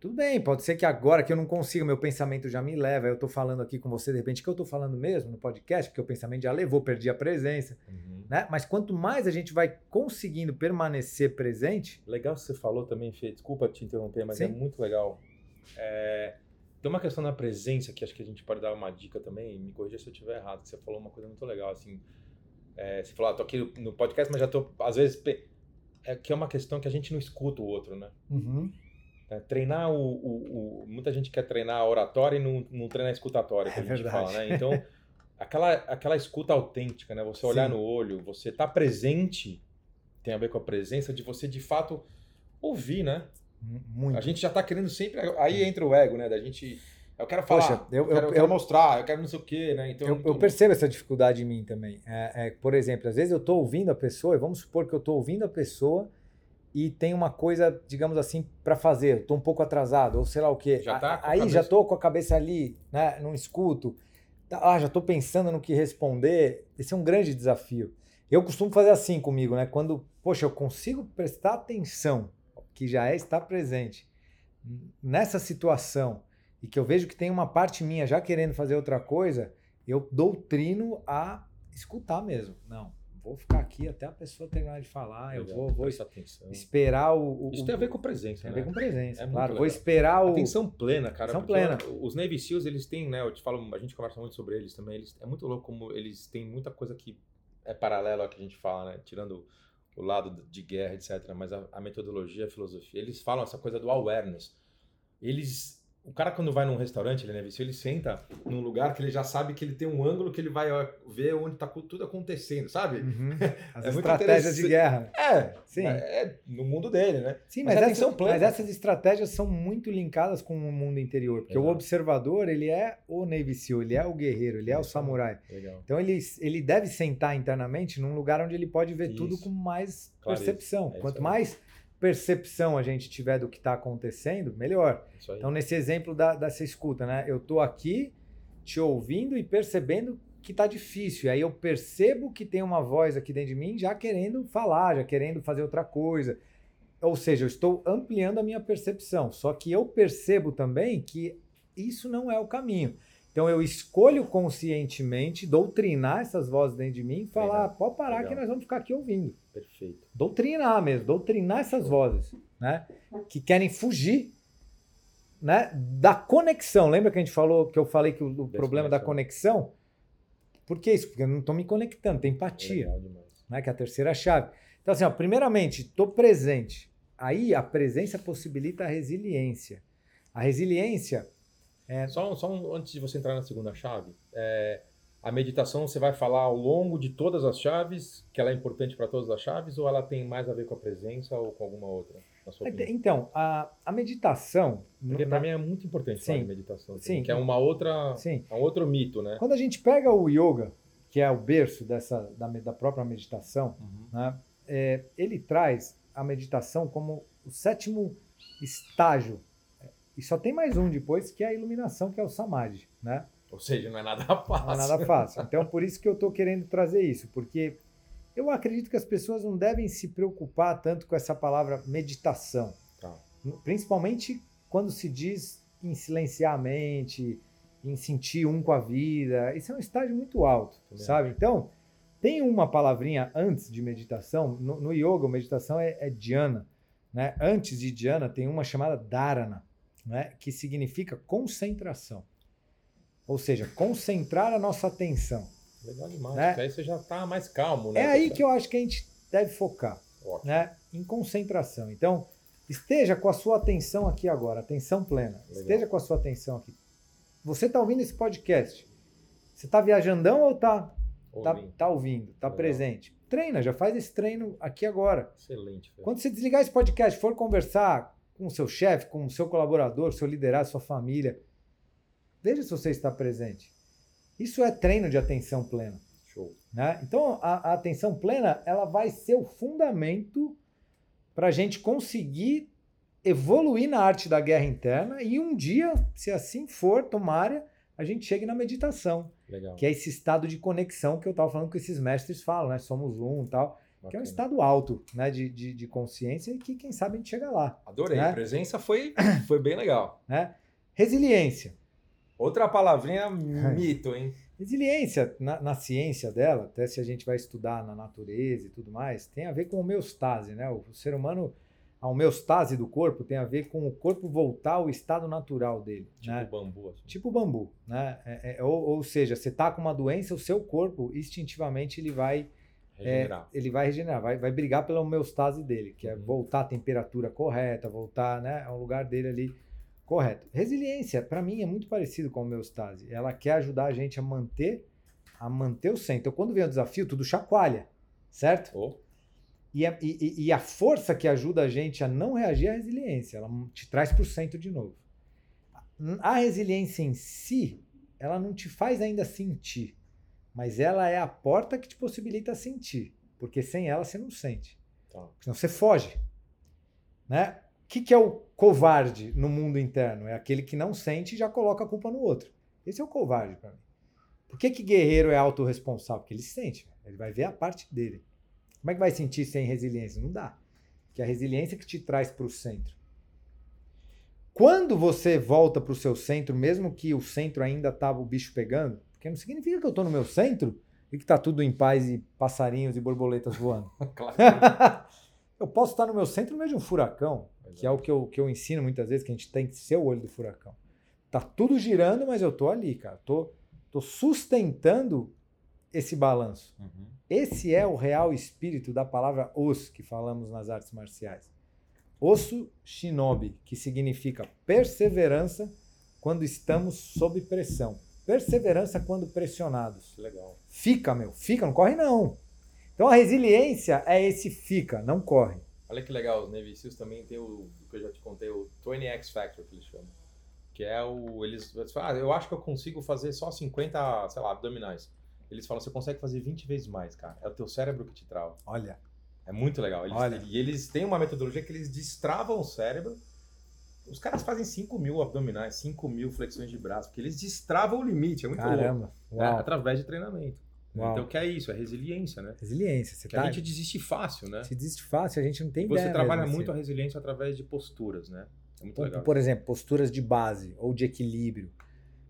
tudo bem, pode ser que agora que eu não consiga, meu pensamento já me leva, eu tô falando aqui com você, de repente, que eu tô falando mesmo no podcast, porque o pensamento já levou, perdi a presença, Uhum. né? Mas quanto mais a gente vai conseguindo permanecer presente, Legal que você falou também, Fê. Desculpa te interromper, mas é Sim. muito legal. É, tem uma questão da presença que acho que a gente pode dar uma dica também. Me corrija se eu estiver errado. que Você falou uma coisa muito legal, assim. É, você falou, ah, tô aqui no podcast, mas já tô, às vezes, é que é uma questão que a gente não escuta o outro, né? É, treinar o, o- o- Muita gente quer treinar a oratória e não, não treina a escutatória, que É a gente verdade. fala, né? Então, aquela, aquela escuta autêntica, né? Você olhar Sim. no olho, você tá presente, tem a ver com a presença de você, de fato, ouvir, né? muito. A gente já tá querendo sempre... Aí entra o ego, né? Da gente... Eu quero falar, Poxa, eu- eu, quero, eu- quero mostrar, eu quero não sei o quê, né? Então, eu, eu bom. percebo essa dificuldade em mim também. É, é, por exemplo, às vezes eu estou ouvindo a pessoa, e vamos supor que eu estou ouvindo a pessoa e tem uma coisa, digamos assim, para fazer. Estou um pouco atrasado, ou sei lá o quê. Já tá Aí já estou com a cabeça ali, né? Não escuto. Tá, Ah, já estou pensando no que responder. Esse é um grande desafio. Eu costumo fazer assim comigo, né? Quando, poxa, eu consigo prestar atenção, que já é estar presente, nessa situação, e que eu vejo que tem uma parte minha já querendo fazer outra coisa, eu doutrino a escutar mesmo. Não, vou ficar aqui até a pessoa terminar de falar, eu Legal, vou, vou atenção. esperar o, o- Isso tem a ver com presença, tem a né? ver com presença, É claro. Vou esperar o Atenção plena, cara. Atenção plena. Os Navy SEALs, eles têm, né? Eu te falo, a gente conversa muito sobre eles também. Eles, é muito louco como eles têm muita coisa que é paralela ao que a gente fala, né? Tirando o lado de guerra, etc. Mas a, a metodologia, a filosofia, eles falam essa coisa do awareness. Eles. O cara, quando vai num restaurante, ele, é SEAL, ele senta num lugar que ele já sabe que ele tem um ângulo que ele vai ver onde tá tudo acontecendo, sabe? Uhum. As É estratégias de guerra. É, Sim. é, é no mundo dele, né? Sim, Mas mas, é plena. mas essas estratégias são muito linkadas com o mundo interior, porque o Exato. observador, ele é o Navy SEAL, ele é o guerreiro, ele é o Isso. samurai. Legal. Então ele, ele deve sentar internamente num lugar onde ele pode ver tudo Isso. com mais percepção. É Quanto mais percepção a gente tiver do que está acontecendo, melhor. Então, nesse exemplo da, dessa escuta, né? Eu tô aqui te ouvindo e percebendo que tá difícil. E aí eu percebo que tem uma voz aqui dentro de mim já querendo falar, já querendo fazer outra coisa. Ou seja, eu estou ampliando a minha percepção. Só que eu percebo também que isso não é o caminho. Então eu escolho conscientemente doutrinar essas vozes dentro de mim e falar, Legal. pode parar Legal. que nós vamos ficar aqui ouvindo Perfeito. doutrinar mesmo, doutrinar essas vozes, né? Que querem fugir, né? Da conexão. Lembra que a gente falou que eu falei que o, o problema da conexão? Por que isso? Porque eu não estou me conectando, tem empatia, Legal demais. né? Que é a terceira chave. Então assim, ó, primeiramente, estou presente. Aí a presença possibilita a resiliência. A resiliência é Só, só um- antes de você entrar na segunda chave, é, a meditação você vai falar ao longo de todas as chaves, que ela é importante para todas as chaves, ou ela tem mais a ver com a presença ou com alguma outra, opinião? então a, a meditação. Porque para mim é muito importante falar Sim. de meditação, Sim. que é uma outra, sim, é um outro mito, né? Quando a gente pega o yoga, que é o berço dessa, da, da própria meditação, Uhum. né? É, ele traz a meditação como o sétimo estágio. E só tem mais um depois, que é a iluminação, que é o samadhi, né? Ou seja, não é nada fácil. Não é nada fácil. Então, por isso que eu estou querendo trazer isso, porque eu acredito que as pessoas não devem se preocupar tanto com essa palavra meditação. Tá. Principalmente quando se diz em silenciar a mente, em sentir um com a vida. Isso é um estágio muito alto, Também sabe? Então, tem uma palavrinha antes de meditação. No, no yoga, meditação é, é dhyana. Né? Antes de dhyana, tem uma chamada dharana, né? que significa concentração. Ou seja, concentrar a nossa atenção. Legal demais. Né? porque Aí você já tá mais calmo, né? É aí que eu acho que a gente deve focar, Ótimo. né? Em concentração. Então, esteja com a sua atenção aqui agora, atenção plena. Legal. Esteja com a sua atenção aqui. Você está ouvindo esse podcast? Você está viajandão ou está tá, Ouvindo. tá ouvindo? Está Legal. presente? Treina, já faz esse treino aqui agora. Excelente. Fê. Quando você desligar esse podcast, for conversar com o seu chefe, com o seu colaborador, seu liderado, sua família, veja se você está presente. Isso é treino de atenção plena. Show. Né? Então, a, a atenção plena ela vai ser o fundamento para a gente conseguir evoluir na arte da guerra interna e um dia, se assim for, tomara, a gente chegue na meditação, Legal. que é esse estado de conexão que eu estava falando que esses mestres falam, né? Somos um e tal, que é um Bacana. estado alto né? de, de, de consciência e que, quem sabe, a gente chega lá. Adorei. né? A presença foi, foi bem legal. Né? Resiliência. Outra palavrinha mito, hein? Resiliência, na, na ciência dela, até se a gente vai estudar na natureza e tudo mais, tem a ver com homeostase, né? O, ser humano, a homeostase do corpo tem a ver com o corpo voltar ao estado natural dele, Tipo né? bambu. Assim. Tipo bambu, né? É- é- ou, ou seja, você tá com uma doença, o seu corpo instintivamente ele vai, é, Regenerar. ele vai regenerar, vai, vai brigar pela homeostase dele, que é Uhum. voltar à temperatura correta, voltar, né, ao lugar dele ali correto. Resiliência, para mim, é muito parecido com a homeostase. Ela quer ajudar a gente a manter, a manter o centro. Então, quando vem o desafio, tudo chacoalha, certo? Oh, E a, e- e- e a força que ajuda a gente a não reagir é a resiliência. Ela te traz para o centro de novo. A resiliência em si, ela não te faz ainda sentir, mas ela é a porta que te possibilita sentir, porque sem ela você não sente. tá. Senão você foge. Né? O que, que é o covarde no mundo interno? É aquele que não sente e já coloca a culpa no outro. Esse é o covarde para mim. Por que, que guerreiro é autorresponsável? Porque ele sente, ele vai ver a parte dele. Como é que vai sentir sem resiliência? Não dá. Que a resiliência que te traz para o centro. Quando você volta para o seu centro, mesmo que o centro ainda estava o bicho pegando, porque não significa que eu estou no meu centro e que está tudo em paz e passarinhos e borboletas voando. Claro eu posso estar no meu centro no meio de um furacão, que é o que eu, que eu ensino muitas vezes, que a gente tem que ser o olho do furacão. Tá tudo girando, mas eu tô ali, cara. Tô, tô sustentando esse balanço. Uhum. Esse é o real espírito da palavra os que falamos nas artes marciais. Osso shinobi, que significa perseverança quando estamos sob pressão. Perseverança quando pressionados. Legal. Fica, meu, fica, não corre não. Então a resiliência é esse fica, não corre. Olha que legal, os Navy Seals também tem o, o que eu já te contei, o 20X Factor que eles chamam. Que é o. Eles, eles falam, ah, eu acho que eu consigo fazer só 50, sei lá, abdominais. Eles falam, você consegue fazer 20 vezes mais, cara. É o teu cérebro que te trava. Olha, É muito legal. Eles, Olha. E eles têm uma metodologia que eles destravam o cérebro. Os caras fazem 5 mil abdominais, 5 mil flexões de braço, porque eles destravam o limite. É muito louco. caramba. É, Uau. através de treinamento. Uau. Então, o que é isso? É resiliência, né? Resiliência. Você tá, a gente desiste fácil, né? se desiste fácil, a gente não tem Você ideia. trabalha muito a assim. resiliência através de posturas, né? É muito Por- legal. Por exemplo, posturas de base ou de equilíbrio.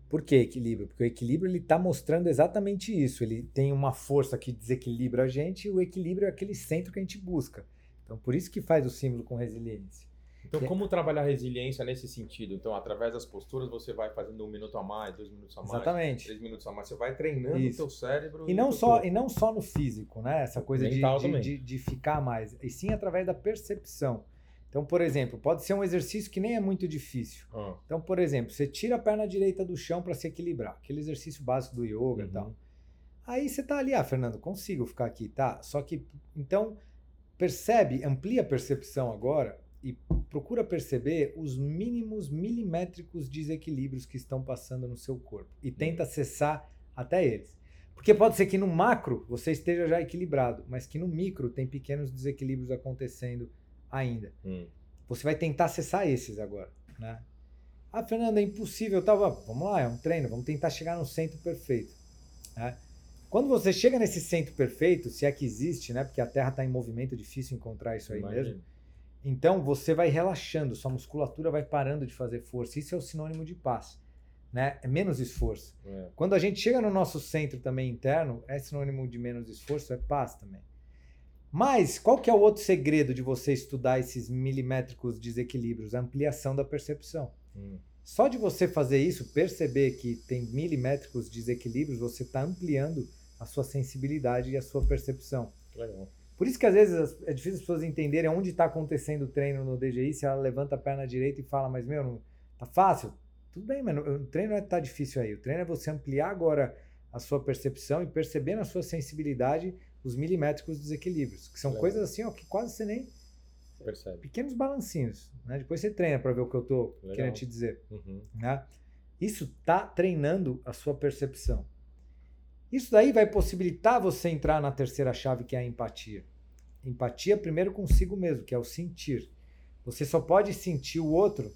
Por que equilíbrio? Porque o equilíbrio ele está mostrando exatamente isso. Ele tem uma força que desequilibra a gente e o equilíbrio é aquele centro que a gente busca. Então, por isso que faz o símbolo com resiliência. Então, que- como trabalhar resiliência nesse sentido? Então, através das posturas, você vai fazendo um minuto a mais, dois minutos a mais, Exatamente. três minutos a mais. Você vai treinando Isso. o teu cérebro. E não, só, corpo. e não só no físico, né? Essa coisa de, de, de, de ficar mais. E sim através da percepção. Então, por exemplo, pode ser um exercício que nem é muito difícil. Ah, Então, por exemplo, você tira a perna direita do chão para se equilibrar, aquele exercício básico do yoga e Uhum. tal. Aí você tá ali, ah, Fernando, consigo ficar aqui, tá? Só que, então, percebe, amplia a percepção agora e procura perceber os mínimos milimétricos desequilíbrios que estão passando no seu corpo e tenta acessar até eles. Porque pode ser que no macro você esteja já equilibrado, mas que no micro tem pequenos desequilíbrios acontecendo ainda. Hum. Você vai tentar acessar esses agora, né? Ah, Fernando, é impossível. Eu tava, vamos lá, é um treino, vamos tentar chegar no centro perfeito. Né? Quando você chega nesse centro perfeito, se é que existe, né? Porque a Terra está em movimento, é difícil encontrar isso aí Imagina. mesmo. Então você vai relaxando, sua musculatura vai parando de fazer força. Isso é o sinônimo de paz, né? É menos esforço. É. Quando a gente chega no nosso centro também interno, é sinônimo de menos esforço, é paz também. Mas qual que é o outro segredo de você estudar esses milimétricos desequilíbrios? A ampliação da percepção. Hum. Só de você fazer isso, perceber que tem milimétricos desequilíbrios, você está ampliando a sua sensibilidade e a sua percepção. Legal. Por isso que às vezes é difícil as pessoas entenderem onde está acontecendo o treino no DGI, se ela levanta a perna direita e fala, mas meu, não, tá fácil? Tudo bem, mas o treino não é tá difícil aí. O treino é você ampliar agora a sua percepção e perceber na sua sensibilidade os milimétricos desequilíbrios, que são Legal. coisas assim, ó, que quase você nem Percebe. pequenos balancinhos, né? Depois você treina para ver o que eu tô Legal. querendo te dizer Uhum. né? Isso tá treinando a sua percepção. Isso daí vai possibilitar você entrar na terceira chave, que é a empatia. Empatia primeiro consigo mesmo, que é o sentir. Você só pode sentir o outro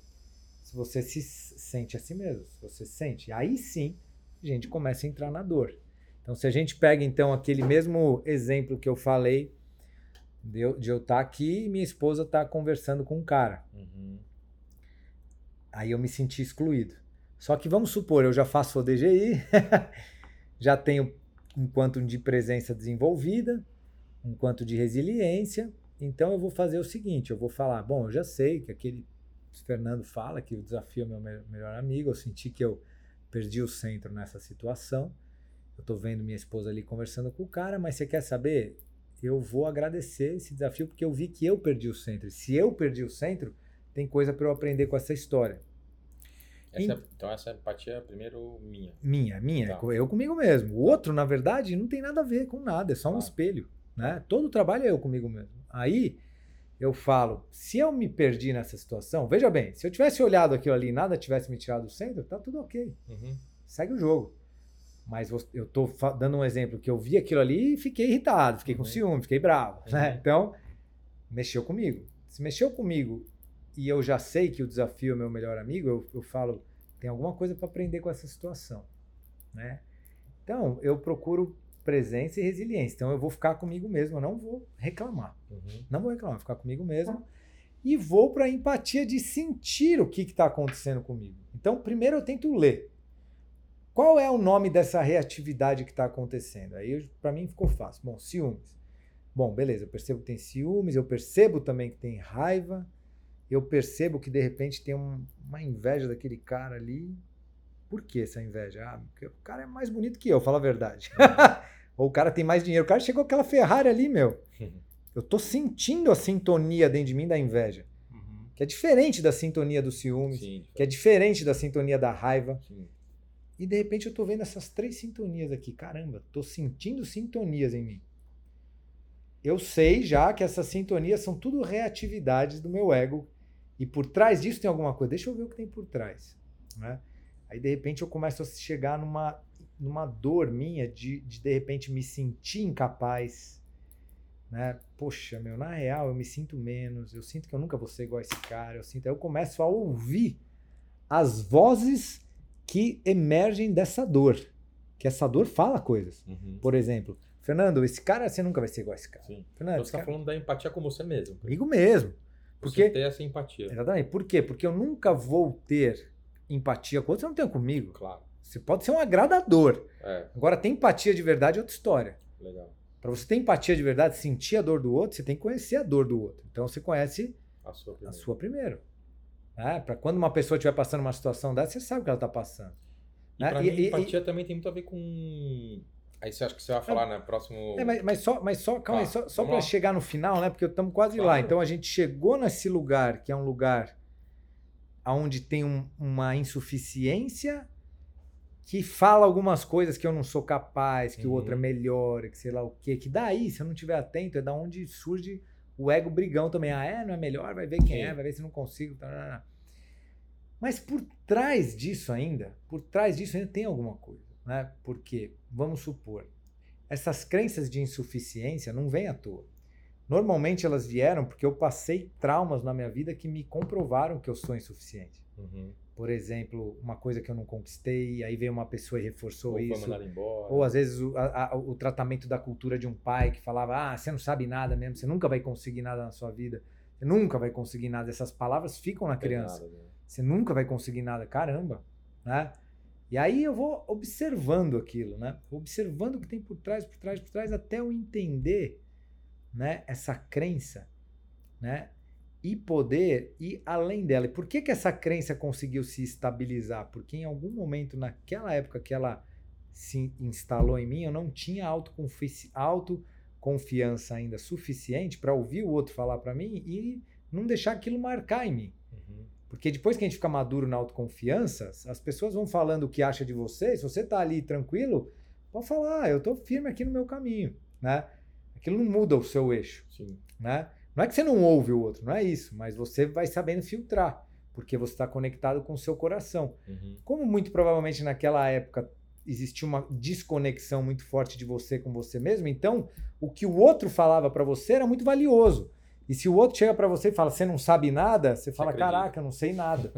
se você se sente a si mesmo, se você sente. Aí sim, a gente começa a entrar na dor. Então, se a gente pega então aquele mesmo exemplo que eu falei de eu, de eu estar aqui e minha esposa está conversando com um cara. Uhum. Aí eu me senti excluído. Só que vamos supor, eu já faço o DGI, já tenho um quanto de presença desenvolvida, um quanto de resiliência. Então eu vou fazer o seguinte, eu vou falar, bom, eu já sei que aquele Fernando fala que o desafio é meu me- melhor amigo, eu senti que eu perdi o centro nessa situação. Eu tô vendo minha esposa ali conversando com o cara, mas você quer saber? Eu vou agradecer esse desafio porque eu vi que eu perdi o centro. E se eu perdi o centro, tem coisa para eu aprender com essa história. Essa é- então essa empatia é primeiro minha. Minha, minha, Tá. eu comigo mesmo. O outro, na verdade, não tem nada a ver com nada, é só um espelho. Né? Todo o trabalho é eu comigo mesmo. Aí eu falo, se eu me perdi nessa situação, veja bem, se eu tivesse olhado aquilo ali e nada tivesse me tirado do centro, tá tudo ok. Uhum. Segue o jogo. Mas eu tô dando um exemplo que eu vi aquilo ali e fiquei irritado, fiquei com Uhum. ciúme, fiquei bravo. né? Uhum. Então, mexeu comigo. Se mexeu comigo e eu já sei que o desafio é meu melhor amigo, eu, eu falo, tem alguma coisa para aprender com essa situação. Né? Então, eu procuro presença e resiliência. Então, eu vou ficar comigo mesmo, eu não vou reclamar. Uhum. Não vou reclamar, vou ficar comigo mesmo. E vou para a empatia de sentir o que está acontecendo comigo. Então, primeiro eu tento ler. Qual é o nome dessa reatividade que está acontecendo? Aí, para mim, ficou fácil. Bom, ciúmes. Bom, beleza, eu percebo que tem ciúmes, eu percebo também que tem raiva, eu percebo que de repente tem um- uma inveja daquele cara ali. Por que essa inveja? Ah, porque o cara é mais bonito que eu, fala a verdade. Ou o cara tem mais dinheiro. O cara chegou com aquela Ferrari ali, meu. Eu tô sentindo a sintonia dentro de mim da inveja, Uhum. que é diferente da sintonia do ciúmes, Sim. que é diferente da sintonia da raiva. Sim. E de repente eu tô vendo essas três sintonias aqui. Caramba, tô sentindo sintonias em mim. Eu sei já que essas sintonias são tudo reatividades do meu ego. E por trás disso tem alguma coisa. Deixa eu ver o que tem por trás. Né? Aí de repente eu começo a chegar numa, numa dor minha de, de de repente me sentir incapaz. Né? Poxa, meu, na real eu me sinto menos. Eu sinto que eu nunca vou ser igual a esse cara. Eu sinto, aí eu começo a ouvir as vozes que emergem dessa dor. Que essa dor fala coisas. Uhum. Por exemplo, Fernando, esse cara você nunca vai ser igual a esse cara. Sim. Fernando, Então você está cara... falando da empatia com você mesmo. comigo mesmo. Porque Porque ter essa empatia. Exatamente. Por quê? Porque eu nunca vou ter empatia com outro, você não tem comigo. Claro. Você pode ser um agradador. É, Agora, ter empatia de verdade é outra história. legal. Para você ter empatia de verdade, sentir a dor do outro, você tem que conhecer a dor do outro. Então, você conhece A sua a primeira. sua primeiro. Né? Para quando uma pessoa estiver passando uma situação dessa, você sabe o que ela está passando. E né? pra E- mim, e- empatia também tem muito a ver com. Aí você acha que você vai falar, né? Próximo. É, mas, mas só, mas só, calma aí, Tá, só, só para lá. chegar no final, né? Porque estamos quase lá. Claro. Então a gente chegou nesse lugar, que é um lugar onde tem um- uma insuficiência que fala algumas coisas que eu não sou capaz, que o outro é Uhum. melhor, que sei lá o quê. Que daí, se eu não estiver atento, é da onde surge o ego brigão também. Ah, é? Não é melhor? Vai ver quem é, vai ver se não consigo. tá, tá, tá. Mas por trás disso ainda, por trás disso ainda tem alguma coisa. Né? Porque, vamos supor, essas crenças de insuficiência não vêm à toa. Normalmente elas vieram porque eu passei traumas na minha vida que me comprovaram que eu sou insuficiente. Uhum. Por exemplo, uma coisa que eu não conquistei, aí veio uma pessoa e reforçou Ou isso. Ou às vezes o, a- a- o tratamento da cultura de um pai que falava: ah, você não sabe nada mesmo, você nunca vai conseguir nada na sua vida, você nunca vai conseguir nada. Essas palavras ficam na criança. Pesado, né? Você nunca vai conseguir nada, caramba, né? E aí eu vou observando aquilo, né? Observando o que tem por trás, por trás, por trás, até eu entender, né? Essa crença, né? E poder ir além dela. E por que que essa crença conseguiu se estabilizar? Porque em algum momento, naquela época que ela se instalou em mim, eu não tinha autoconfici- autoconfiança ainda suficiente para ouvir o outro falar para mim e não deixar aquilo marcar em mim. Uhum. Porque depois que a gente fica maduro na autoconfiança, as pessoas vão falando o que acha de você. Se você tá ali tranquilo, pode falar, "Ah, eu tô firme aqui no meu caminho, né? Aquilo não muda o seu eixo, Sim. né? Não é que você não ouve o outro, não é isso, mas você vai sabendo filtrar, porque você está conectado com o seu coração. Uhum. Como muito provavelmente naquela época existia uma desconexão muito forte de você com você mesmo, então o que o outro falava para você era muito valioso. E se o outro chega para você e fala, você não sabe nada, você fala, acredita. caraca, eu não sei nada.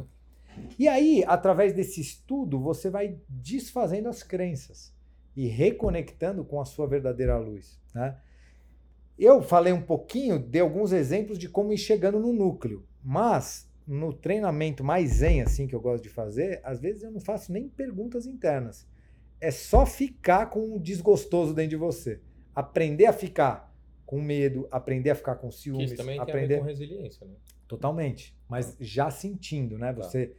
e aí, através desse estudo, você vai desfazendo as crenças e reconectando com a sua verdadeira luz. Né? Eu falei um pouquinho, dei alguns exemplos de como ir chegando no núcleo, mas no treinamento mais zen, assim, que eu gosto de fazer, às vezes eu não faço nem perguntas internas. É só ficar com o desgostoso dentro de você. Aprender a ficar com medo, aprender a ficar com Que ciúmes, isso também tem a aprender ver com resiliência, né? totalmente, mas já sentindo, né? Tá. Você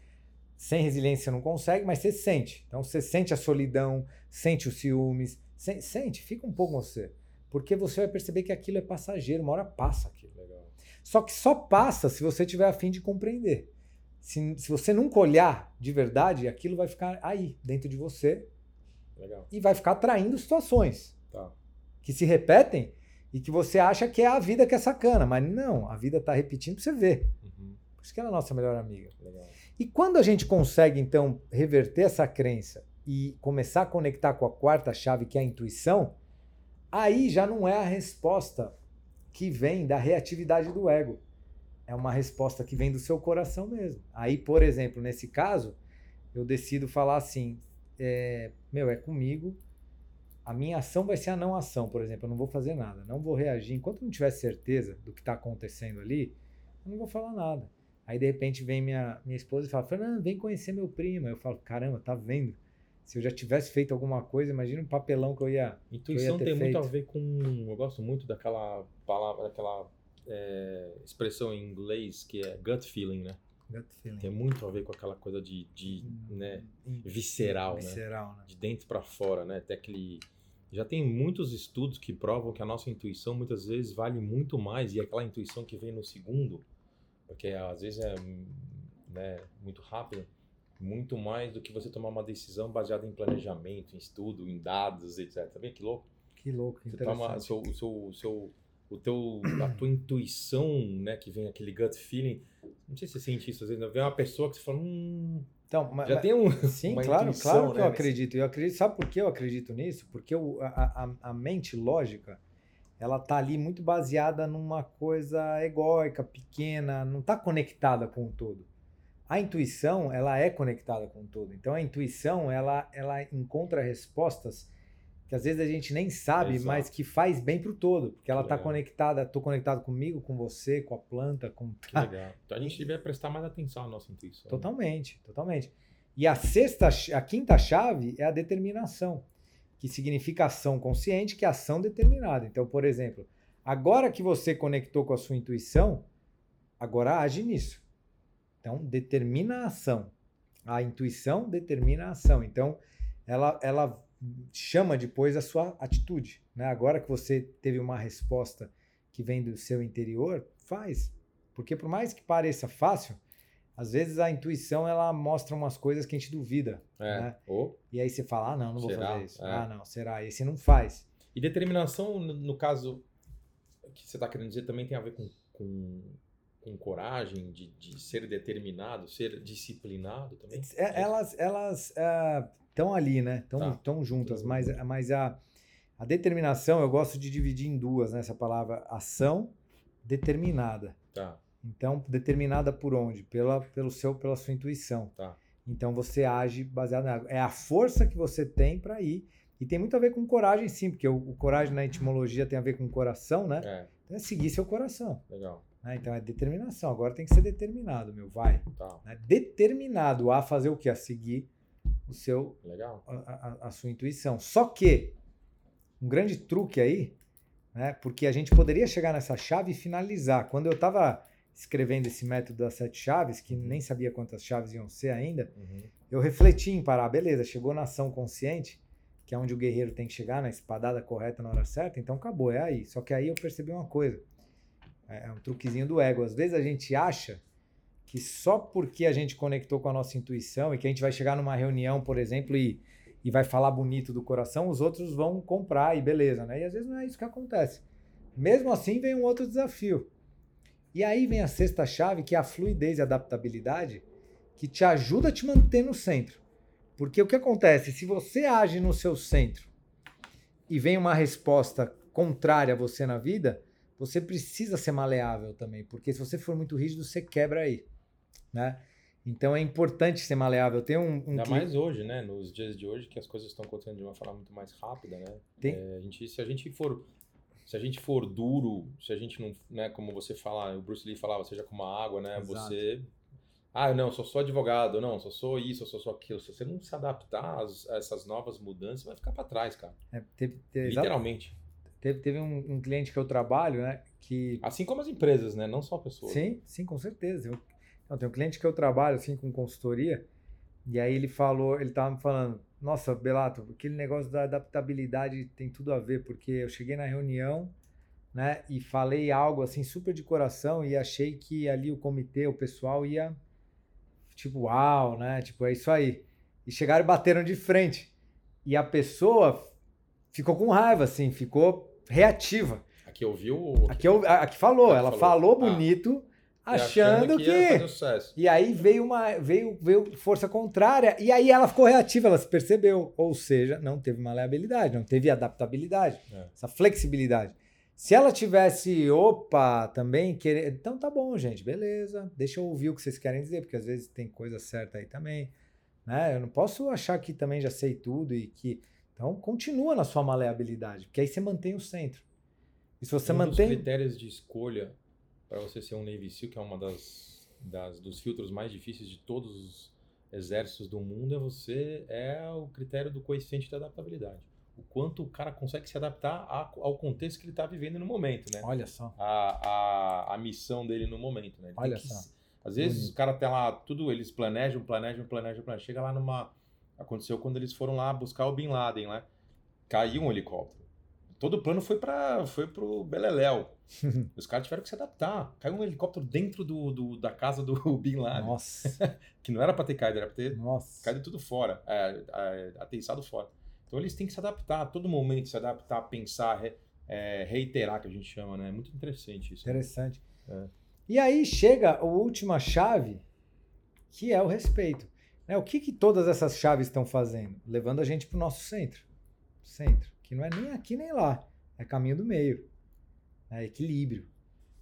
sem resiliência você não consegue, mas você sente. Então você sente a solidão, sente os ciúmes, sen- sente, fica um pouco com você. Porque você vai perceber que aquilo é passageiro, uma hora passa aquilo. Legal. Só que só passa se você tiver a fim de compreender. Se, se você nunca olhar de verdade, aquilo vai ficar aí, dentro de você, Legal. e vai ficar atraindo situações Tá. que se repetem e que você acha que é a vida que é sacana. Mas não, a vida está repetindo para você ver. Uhum. Por isso que ela é a nossa melhor amiga. Legal. E quando a gente consegue, então, reverter essa crença e começar a conectar com a quarta chave, que é a intuição, aí já não é a resposta que vem da reatividade do ego. É uma resposta que vem do seu coração mesmo. Aí, por exemplo, nesse caso, eu decido falar assim: é, meu, é comigo. A minha ação vai ser a não ação, por exemplo. Eu não vou fazer nada, não vou reagir. Enquanto eu não tiver certeza do que está acontecendo ali, eu não vou falar nada. Aí de repente vem minha, minha esposa e fala: Fernando, vem conhecer meu primo. Eu falo: caramba, tá vendo? Se eu já tivesse feito alguma coisa, imagina um papelão que eu ia. Intuição ter tem muito a feito. ver com. Eu gosto muito daquela palavra, daquela é, expressão em inglês que é gut feeling, né? Gut feeling. Tem muito a ver com aquela coisa de, de né, visceral, né? Visceral, né? de dentro para fora, né? Até aquele já tem muitos estudos que provam que a nossa intuição muitas vezes vale muito mais e aquela intuição que vem no segundo, porque às vezes é né, muito rápido, muito mais do que você tomar uma decisão baseada em planejamento, em estudo, em dados, etc. Tá vendo que louco? Que louco, Você toma seu, o seu, o seu, o teu, a tua intuição, né, que vem aquele gut feeling. Não sei se você sente isso às vezes, né? vem uma pessoa que você fala, hum, Então, mas, já tem um Sim, claro, intuição, claro que né, eu acredito. Eu acredito. Sabe por que eu acredito nisso? Porque o- a, a, a mente lógica, ela tá ali muito baseada numa coisa egóica, pequena, não tá conectada com o todo. A intuição, ela é conectada com o todo. Então a intuição, ela, ela encontra respostas que às vezes a gente nem sabe, Exato. mas que faz bem pro todo, porque ela tá legal. conectada, tô conectado comigo, com você, com a planta, com Que legal. Então a gente devia prestar mais atenção à nossa intuição. Totalmente, totalmente. E a sexta, a quinta chave é a determinação, que significa ação consciente, que é ação determinada. Então, por exemplo, agora que você conectou com a sua intuição, agora age nisso. Então, determina a ação. A intuição determina a ação. Então, ela, ela chama depois a sua atitude. Né? Agora que você teve uma resposta que vem do seu interior, faz. Porque por mais que pareça fácil, às vezes a intuição ela mostra umas coisas que a gente duvida. É. Né? Ou- E aí você fala, ah, não, não vou Será? fazer isso. É. Ah, não, será? E aí você não faz. E determinação, no, no caso que você está querendo dizer, também tem a ver com, com, com coragem, de, de ser determinado, ser disciplinado também? É, elas elas ah, estão ali, né? Estão Tá. juntas, Tudo mas, mas a, a determinação eu gosto de dividir em duas, né? Essa palavra ação determinada. Tá, Então, determinada por onde? Pela, pelo seu, pela sua intuição. tá. Então você age baseado na é a força que você tem para ir e tem muito a ver com coragem, sim, porque o, o coragem na etimologia tem a ver com coração, né? É, Então é seguir seu coração. legal. Né? Então é determinação. Agora tem que ser determinado, meu, vai. Tá, né? Determinado a fazer o que? A seguir o seu legal. a, a- a sua intuição. Só que um grande truque aí, né? Porque a gente poderia chegar nessa chave e finalizar. Quando eu estava escrevendo esse método das sete chaves, que nem sabia quantas chaves iam ser ainda, Uhum. eu refleti em parar, beleza, chegou na ação consciente, que é onde o guerreiro tem que chegar, na espadada correta na hora certa, então acabou, é aí. Só que aí eu percebi uma coisa, é é um truquezinho do ego. Às vezes a gente acha que só porque a gente conectou com a nossa intuição e que a gente vai chegar numa reunião, por exemplo, e, e vai falar bonito do coração, os outros vão comprar e beleza, né? E às vezes não é isso que acontece. Mesmo assim, vem um outro desafio. E aí vem a sexta chave, que é a fluidez e adaptabilidade, que te ajuda a te manter no centro. Porque o que acontece? Se você age no seu centro e vem uma resposta contrária a você na vida, você precisa ser maleável também, porque se você for muito rígido, você quebra aí, né? Então é importante ser maleável. Tem um, um Ainda cli- mais hoje, né? Nos dias de hoje, que as coisas estão acontecendo de uma forma muito mais rápida, né? Tem- É, a gente, se a gente for se a gente for duro, se a gente não, né, como você fala, o Bruce Lee falava, seja como a água, né? Exato. Você ah, não, só sou advogado, não, só sou isso, só sou aquilo. Se você não se adaptar a essas novas mudanças, vai ficar para trás, cara. é, Literalmente. Teve, teve um, um cliente que eu trabalho, né? Que Assim como as empresas, né? Não só pessoas. Sim, sim, com certeza. Eu, não, tem um cliente que eu trabalho assim com consultoria, e aí ele falou, ele tava me falando, nossa, Belato, aquele negócio da adaptabilidade tem tudo a ver, porque eu cheguei na reunião, né, e falei algo assim super de coração e achei que ali o comitê, o pessoal ia tipo, uau, né? Tipo, é isso aí. E chegaram e bateram de frente. E a pessoa ficou com raiva assim, ficou reativa. Aqui ouviu. Aqui, a- aqui falou, Aqui ela falou. falou Ah. bonito, e achando, que. ia fazer sucesso. E aí veio uma veio, veio força contrária, e aí ela ficou reativa, ela se percebeu. Ou seja, não teve maleabilidade, não teve adaptabilidade, É. essa flexibilidade. Se ela tivesse, opa, também querer. Então tá bom, gente, beleza. Deixa eu ouvir o que vocês querem dizer, porque às vezes tem coisa certa aí também. Né? Eu não posso achar que também já sei tudo e que. Então continua na sua maleabilidade, porque aí você mantém o centro. E se você um mantém. dos critérios de escolha para você ser um Navy SEAL, que é uma das, das dos filtros mais difíceis de todos os exércitos do mundo, é você é o critério do coeficiente de adaptabilidade. O quanto o cara consegue se adaptar a- ao contexto que ele está vivendo no momento, né? Olha só. A, a, a missão dele no momento, né? Ele Olha que só. Às vezes Bonito. o cara tem lá tudo, eles planejam, planejam, planejam, planejam. Chega lá numa. Aconteceu quando eles foram lá buscar o Bin Laden, né? Caiu um helicóptero. Todo o plano foi para foi pro Beleléu. Os caras tiveram que se adaptar. Caiu um helicóptero dentro do, do- da casa do Bin Laden. Nossa. Que não era para ter caído, era para ter Nossa. caído tudo fora. É, é, aterrissado fora. Então eles têm que se adaptar a todo momento, se adaptar, pensar, re- é, reiterar, que a gente chama, né? É muito interessante isso. Interessante. É. E aí chega a última chave, que é o respeito. Né? O que, que todas essas chaves estão fazendo? Levando a gente para o nosso centro. Centro. Que não é nem aqui nem lá. É caminho do meio. É equilíbrio.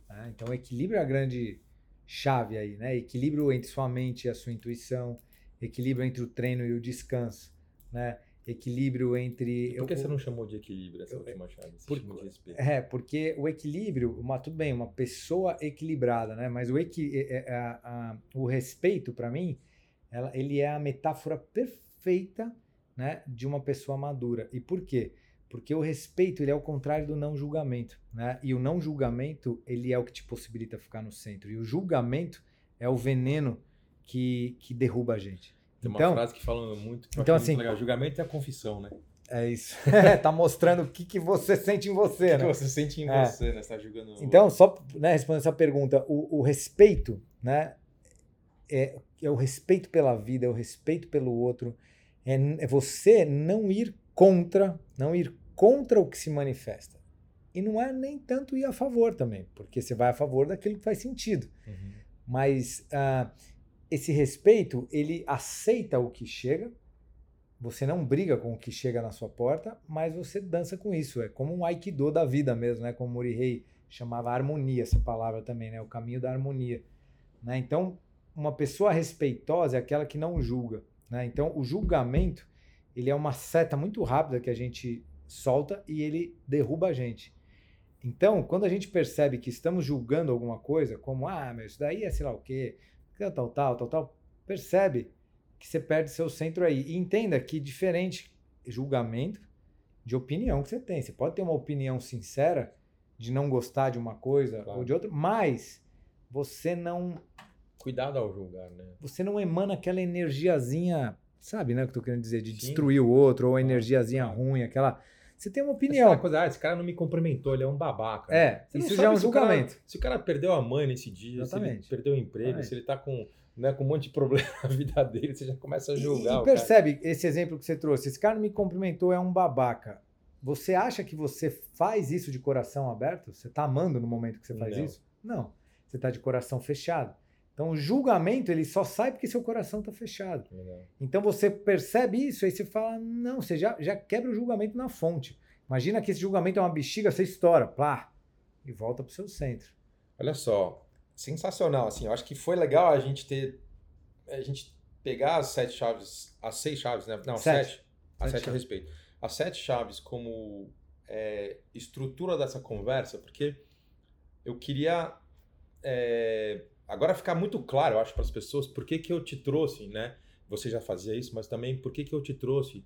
né? Então, equilíbrio é a grande chave aí. Né? Equilíbrio entre sua mente e a sua intuição. Equilíbrio entre o treino e o descanso. Né? Equilíbrio entre. Por que eu- você não chamou de equilíbrio essa eu- última chave? Por-. É, porque o equilíbrio, uma, tudo bem, uma pessoa equilibrada, né? Mas o, equi, é- é- a- a- o respeito, para mim, ela- ele é a metáfora perfeita né, de uma pessoa madura. E por quê? Porque o respeito ele é o contrário do não julgamento. Né? E o não julgamento ele é o que te possibilita ficar no centro. E o julgamento é o veneno que, que derruba a gente. Tem uma então, frase que fala muito que então, acho muito assim, legal. Julgamento é a confissão, né? é isso. tá mostrando o que, que você sente em O você, que, né? que você sente em É. você, né? Você tá julgando. o Então, só né, respondendo essa pergunta, o, o respeito, né? É, é o respeito pela vida, é o respeito pelo outro, é, é você não ir contra, não ir contra o que se manifesta. E não é nem tanto ir a favor também, porque você vai a favor daquilo que faz sentido. Uhum. Mas ah, esse respeito, ele aceita o que chega, você não briga com o que chega na sua porta, mas você dança com isso. É como um aikido da vida mesmo, né? Como o Morihei chamava harmonia, essa palavra também, né? O caminho da harmonia. Né? Então, uma pessoa respeitosa é aquela que não julga. Né? Então, o julgamento ele é uma seta muito rápida que a gente solta e ele derruba a gente. Então, quando a gente percebe que estamos julgando alguma coisa, como, ah, mas isso daí é sei lá o quê, tal, tal, tal, tal, percebe que você perde seu centro aí. E entenda que diferente julgamento de opinião que você tem. Você pode ter uma opinião sincera de não gostar de uma coisa claro. ou de outra, mas você não cuidado ao julgar, né? Você não emana aquela energiazinha, sabe, né, que eu tô querendo dizer, de Sim. destruir o outro ou a energiazinha claro. ruim, aquela você tem uma opinião. Coisa, ah, esse cara não me cumprimentou, ele é um babaca. É, isso já é um julgamento. Se o, cara, se o cara perdeu a mãe nesse dia, Exatamente. se ele perdeu o emprego, Exatamente. se ele tá com né, com um monte de problema na vida dele, você já começa a julgar. E, e percebe cara. esse exemplo que você trouxe? Esse cara não me cumprimentou, é um babaca. Você acha que você faz isso de coração aberto? Você está amando no momento que você faz não. isso? Não. Você está de coração fechado. Então, o julgamento ele só sai porque seu coração está fechado. Então, você percebe isso, aí você fala: não, você já, já quebra o julgamento na fonte. Imagina que esse julgamento é uma bexiga, você estoura, plá, e volta para o seu centro. Olha só, sensacional, assim, eu acho que foi legal a gente ter, a gente pegar as sete chaves, as seis chaves, né? Não, sete, sete as sete, sete a respeito. As sete chaves como é, estrutura dessa conversa, porque eu queria é, agora ficar muito claro, eu acho, para as pessoas, por que, que eu te trouxe, né? Você já fazia isso, mas também por que, que eu te trouxe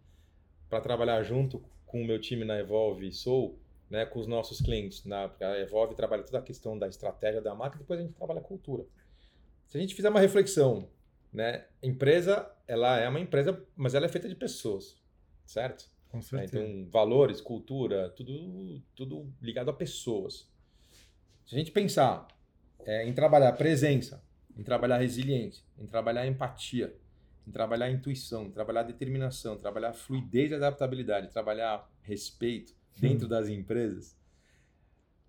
para trabalhar junto com o meu time na Evolve Soul né, com os nossos clientes. Na, a Evolve trabalha toda a questão da estratégia da marca, depois a gente trabalha a cultura. Se a gente fizer uma reflexão, né, empresa, ela é uma empresa, mas ela é feita de pessoas, certo? Com é, certeza. Então, valores, cultura, tudo, tudo ligado a pessoas. Se a gente pensar é, em trabalhar presença, em trabalhar resiliência, em trabalhar empatia, em trabalhar intuição, em trabalhar determinação, em trabalhar fluidez e adaptabilidade, trabalhar respeito, dentro das empresas,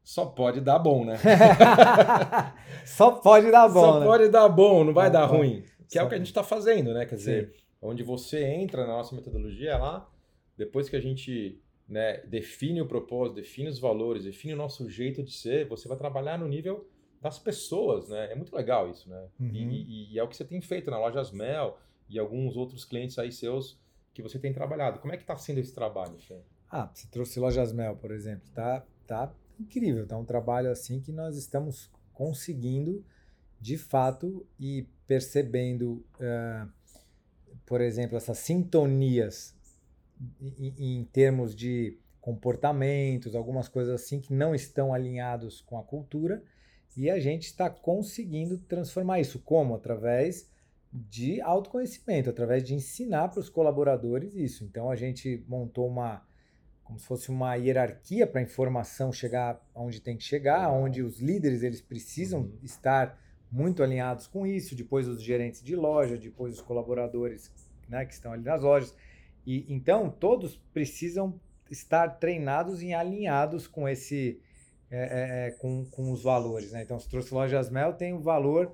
só pode dar bom, né? só pode dar bom. Só né? pode dar bom, não vai dar pode. ruim. Que só é o que a gente está fazendo, né? Quer dizer, Sim. onde você entra na nossa metodologia lá, depois que a gente né, define o propósito, define os valores, define o nosso jeito de ser, você vai trabalhar no nível das pessoas, né? É muito legal isso, né? Uhum. E, e, e, é o que você tem feito na Lojas Mel e alguns outros clientes aí seus que você tem trabalhado. Como é que está sendo esse trabalho, Fê? Ah, você trouxe Lojas Mel, por exemplo. Tá, tá incrível. Tá um trabalho assim que nós estamos conseguindo, de fato, e percebendo, uh, por exemplo, essas sintonias em, em termos de comportamentos, algumas coisas assim que não estão alinhados com a cultura. E a gente está conseguindo transformar isso. Como? Através de autoconhecimento, através de ensinar para os colaboradores isso. Então a gente montou uma como se fosse uma hierarquia para a informação chegar onde tem que chegar, onde os líderes eles precisam uhum. estar muito alinhados com isso, depois os gerentes de loja, depois os colaboradores né, que estão ali nas lojas. E então todos precisam estar treinados e alinhados com esse é, é, é com, com os valores. Né? Então, se trouxe lojas Mel, tem o um valor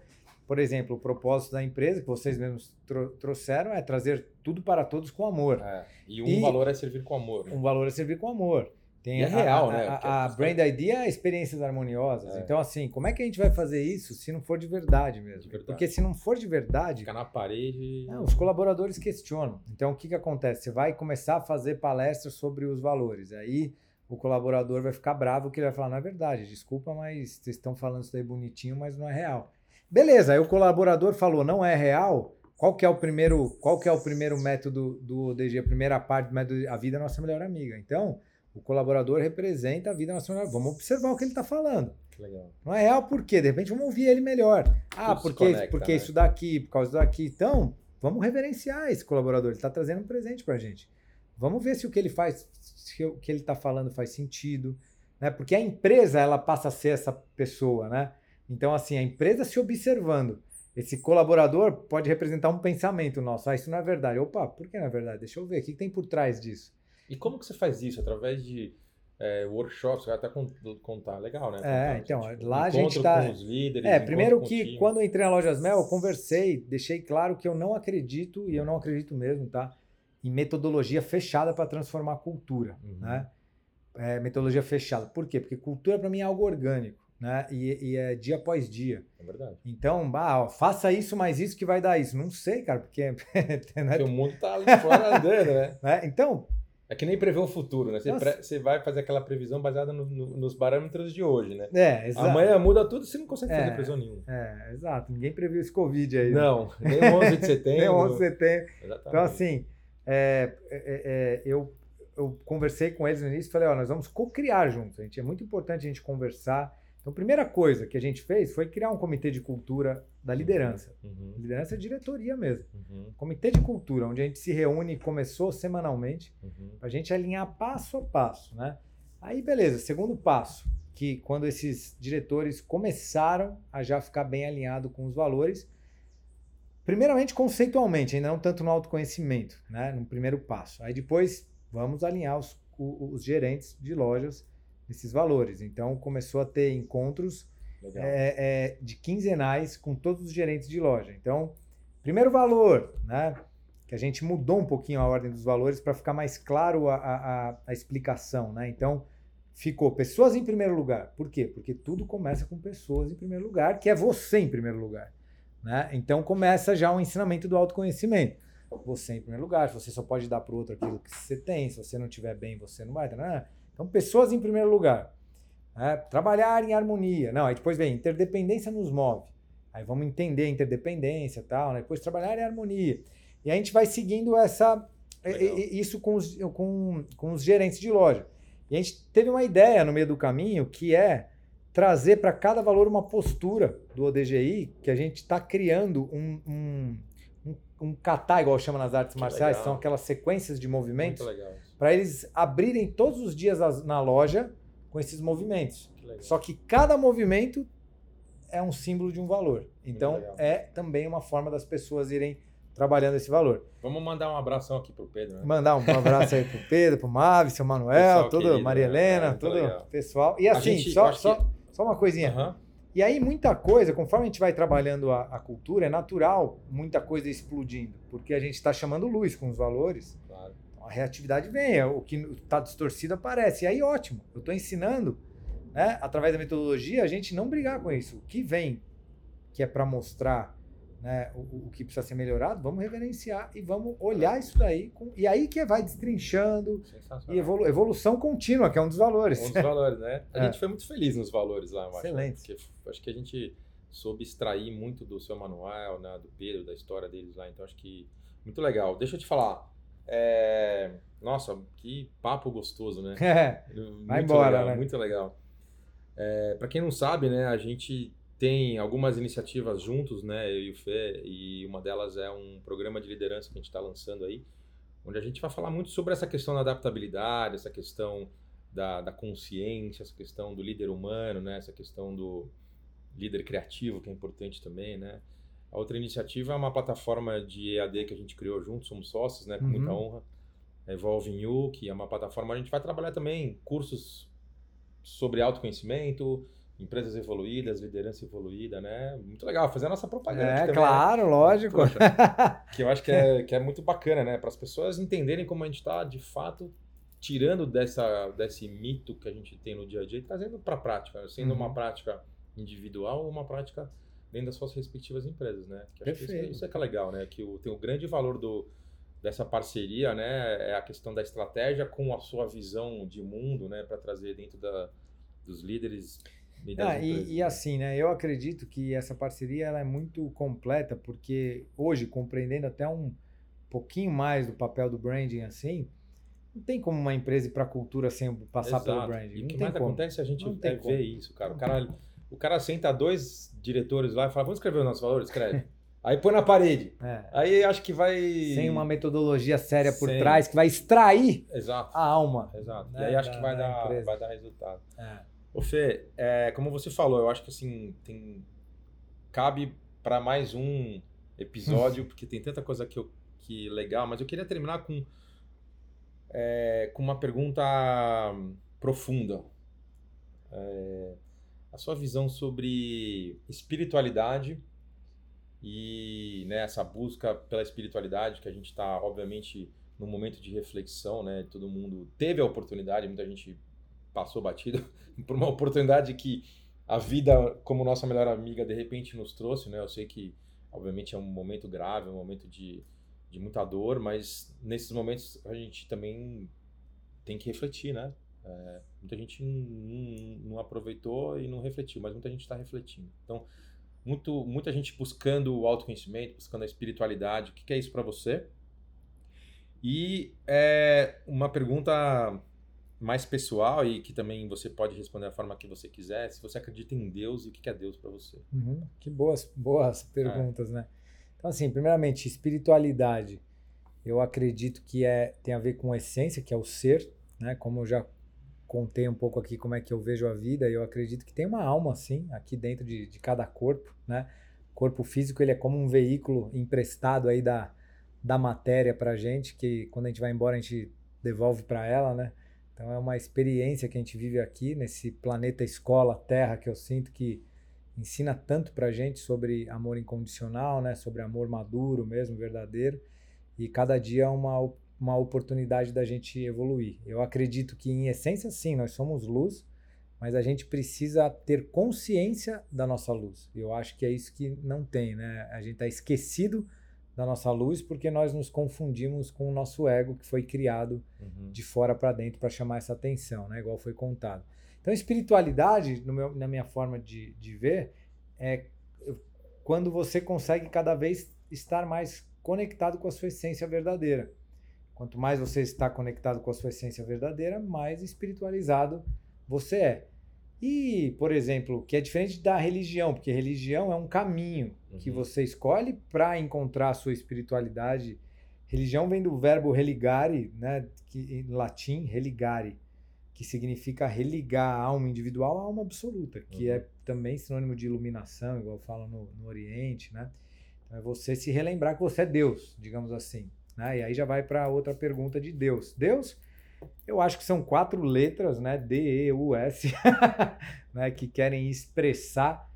por exemplo, o propósito da empresa, que vocês mesmos tro trouxeram, é trazer tudo para todos com amor. É. E um e valor é servir com amor. Né? Um valor é servir com amor. Tem e é real, a, né? A, a, brand idea é experiências harmoniosas. É. Então, assim, como é que a gente vai fazer isso se não for de verdade mesmo? De verdade. Porque se não for de verdade. Ficar na parede. Não, os colaboradores questionam. Então, o que, que acontece? Você vai começar a fazer palestras sobre os valores. Aí o colaborador vai ficar bravo que ele vai falar: não é verdade, desculpa, mas vocês estão falando isso daí bonitinho, mas não é real. Beleza, aí o colaborador falou, não é real. Qual que é o primeiro, qual que é o primeiro método do ODG? A primeira parte do método, a vida é nossa melhor amiga. Então, o colaborador representa a vida nossa melhor. Vamos observar o que ele está falando. Legal. Não é real por quê? De repente vamos ouvir ele melhor. Ah, Tudo porque, conecta, porque né? isso daqui, por causa daqui. Então, vamos reverenciar esse colaborador. Ele está trazendo um presente para a gente. Vamos ver se o que ele faz, se o que ele está falando faz sentido. Né? Porque a empresa ela passa a ser essa pessoa, né? Então, assim, a empresa se observando. Esse colaborador pode representar um pensamento nosso. Ah, isso não é verdade. Opa, por que não é verdade? Deixa eu ver. O que tem por trás disso? E como que você faz isso? Através de é, workshops, você vai até contar, legal, né? Contar, é, então, tipo, lá a gente está... com os líderes, É, primeiro que quando eu entrei na Lojas Mel, eu conversei, deixei claro que eu não acredito, e eu não acredito mesmo, tá? Em metodologia fechada para transformar a cultura, Uhum. né? É, metodologia fechada. Por quê? Porque cultura para mim é algo orgânico, né? E, e é dia após dia. É verdade. Então, bah, ó, faça isso, mais isso que vai dar isso. Não sei, cara, porque né? Porque o mundo tá ali fora andando, né? Né? Então, É que nem prever o futuro, né? Você, pre- você vai fazer aquela previsão baseada no- no- nos parâmetros de hoje, né? é, exato. Amanhã muda tudo, você não consegue fazer É. previsão nenhuma. É, exato. Ninguém previu esse Covid aí. né? Não, nem o 11 de setembro. Nem 11 de setembro. Exatamente. Então, assim, é, é, é, eu, eu conversei com eles no início e falei, ó, nós vamos co-criar juntos. A gente, é muito importante a gente conversar. Então, a primeira coisa que a gente fez foi criar um comitê de cultura da liderança. Uhum, Liderança é diretoria mesmo. uhum, Comitê de cultura, onde a gente se reúne e começou semanalmente uhum. para a gente alinhar passo a passo, né? Aí, beleza. Segundo passo, que quando esses diretores começaram a já ficar bem alinhado com os valores, primeiramente conceitualmente, ainda não tanto no autoconhecimento, né? No primeiro passo. Aí depois vamos alinhar os, os gerentes de lojas nesses valores. Então começou a ter encontros é, é, de quinzenais com todos os gerentes de loja. Então, primeiro valor, né? Que a gente mudou um pouquinho a ordem dos valores para ficar mais claro a, a- a explicação, né? Então, ficou pessoas em primeiro lugar. Por quê? Porque tudo começa com pessoas em primeiro lugar, que é você em primeiro lugar. Né? Então começa já um ensinamento do autoconhecimento. Você em primeiro lugar, você só pode dar para o outro aquilo que você tem, se você não estiver bem, você não vai. né? Então, pessoas em primeiro lugar. né? Trabalhar em harmonia. Não, aí depois vem interdependência nos move. Aí vamos entender a interdependência e tal, né? depois trabalhar em harmonia. E a gente vai seguindo essa, Legal. isso com os, com, com os gerentes de loja. E a gente teve uma ideia no meio do caminho que é trazer para cada valor uma postura do ODGI, que a gente está criando um, um, um, um kata, igual chama nas artes Que marciais, legal. são aquelas sequências de movimentos, para eles abrirem todos os dias as- na loja com esses movimentos. Que. Só que cada movimento é um símbolo de um valor. Então é também uma forma das pessoas irem trabalhando esse valor. Vamos mandar um abração aqui pro Pedro, né? Mandar um abraço aí pro Pedro, pro Mavi, seu Manuel, Pessoal todo querido, Maria né? Helena, É, muito todo o pessoal. E assim, gente- só, só, que- só uma coisinha. Aham. E aí muita coisa, conforme a gente vai trabalhando a, a cultura, é natural muita coisa explodindo, porque a gente está chamando luz com os valores, Claro. a reatividade vem, é o que está distorcido aparece. E aí ótimo, eu estou ensinando, né, através da metodologia, a gente não brigar com isso. O que vem, que é para mostrar né, o, o que precisa ser melhorado, vamos reverenciar e vamos olhar isso daí. Com, e aí que vai destrinchando e evolu- evolução contínua, que é um dos valores. Um dos valores, né? A É. gente foi muito feliz nos valores lá, eu acho. né? Excelente. Acho que a gente soube extrair muito do seu manual, né? Do Pedro, da história deles lá. Então acho que muito legal. Deixa eu te falar. é, Nossa, que papo gostoso, né? É, Muito Vai embora, legal, né? Muito legal. É, para quem não sabe, né, a gente tem algumas iniciativas juntos, né, eu e o Fê, e uma delas é um programa de liderança que a gente está lançando aí, onde a gente vai falar muito sobre essa questão da adaptabilidade, essa questão da, da consciência, essa questão do líder humano, né, essa questão do líder criativo, que é importante também, né. A outra iniciativa é uma plataforma de EAD que a gente criou juntos, somos sócios, né, com Uhum. muita honra. A Evolve You, que é uma plataforma, a gente vai trabalhar também cursos sobre autoconhecimento, empresas evoluídas, liderança evoluída, né? Muito legal, fazer a nossa propaganda é também, claro, lógico. Poxa. né? Que eu acho que é, que é muito bacana, né? Para as pessoas entenderem como a gente está, de fato, tirando dessa, desse mito que a gente tem no dia a dia e trazendo para a prática, sendo Uhum. uma prática individual ou uma prática dentro das suas respectivas empresas, né? Que acho que isso, Perfeito. isso é que é legal, né? Que o, tem o grande valor do, dessa parceria, né? É a questão da estratégia com a sua visão de mundo, né? Para trazer dentro da, dos líderes Ah, e, e assim, né? Eu acredito que essa parceria ela é muito completa, porque hoje, compreendendo até um pouquinho mais do papel do branding assim, não tem como uma empresa ir para a cultura sem passar pelo Exato. branding. E o que mais como. acontece é a gente Não tem é como. ver isso, cara. O cara, o cara senta dois diretores lá e fala, vamos escrever os nossos valores? Escreve. Aí põe na parede. É. Aí acho que vai... Sem uma metodologia séria por Sem. trás que vai extrair Exato, a alma. exato. Né, E aí acho que vai da dar, vai dar resultado. É. Ô Fê, é, como você falou, eu acho que assim, tem... cabe para mais um episódio, porque tem tanta coisa que, eu, que legal, mas eu queria terminar com, é, com uma pergunta profunda. É, a sua visão sobre espiritualidade e né, essa busca pela espiritualidade que a gente está, obviamente, num momento de reflexão, né? Todo mundo teve a oportunidade, muita gente passou batido por uma oportunidade que a vida, como nossa melhor amiga, de repente nos trouxe, né? Eu sei que, obviamente, é um momento grave, é um momento de, de muita dor, mas nesses momentos a gente também tem que refletir, né? É, muita gente não, não, aproveitou e não refletiu, mas muita gente está refletindo. Então, muito, muita gente buscando o autoconhecimento, buscando a espiritualidade. O que, que é isso para você? E é uma pergunta mais pessoal e que também você pode responder da forma que você quiser. Se você acredita em Deus, o que é Deus para você? Uhum. Que boas, boas perguntas, é. né? Então, assim, primeiramente, espiritualidade. Eu acredito que é, tem a ver com essência, que é o ser, né? Como eu já contei um pouco aqui como é que eu vejo a vida, eu acredito que tem uma alma, sim, aqui dentro de, de cada corpo, né? O corpo físico, ele é como um veículo emprestado aí da, da matéria pra gente, que quando a gente vai embora a gente devolve para ela, né? Então é uma experiência que a gente vive aqui nesse planeta escola Terra que eu sinto que ensina tanto para gente sobre amor incondicional, né? Sobre amor maduro mesmo, verdadeiro. E cada dia é uma uma oportunidade da gente evoluir. Eu acredito que em essência sim, nós somos luz, mas a gente precisa ter consciência da nossa luz. Eu acho que é isso que não tem, né? A gente está esquecido da nossa luz porque nós nos confundimos com o nosso ego que foi criado uhum. de fora para dentro para chamar essa atenção, né? igual foi contado. Então, espiritualidade, meu, na minha forma de, de ver, é quando você consegue cada vez estar mais conectado com a sua essência verdadeira. Quanto mais você está conectado com a sua essência verdadeira, mais espiritualizado você é. E, por exemplo, que é diferente da religião, porque religião é um caminho uhum. que você escolhe para encontrar a sua espiritualidade. Religião vem do verbo religare, né, que, em latim, religare, que significa religar a alma individual à alma absoluta, que é uhum. é também sinônimo de iluminação, igual fala no, no Oriente, né? Então é você se relembrar que você é Deus, digamos assim. Né? E aí já vai para outra pergunta de Deus. Deus eu acho que são quatro letras, né? D, E, U, S, né? que querem expressar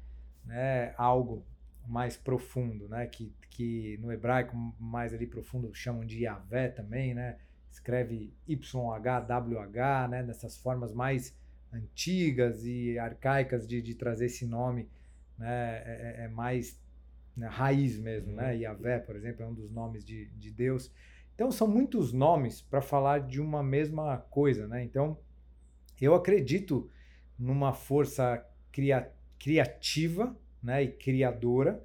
né? algo mais profundo, né? Que, que no hebraico mais ali profundo chamam de Yahvé também, né? Escreve YHWH, né? Nessas formas mais antigas e arcaicas de, de trazer esse nome, né? É, é, é mais né? raiz mesmo, né? Uhum. Yahvé, por exemplo, é um dos nomes de, de Deus. Então são muitos nomes para falar de uma mesma coisa, né? Então eu acredito numa força cria criativa, né, e criadora,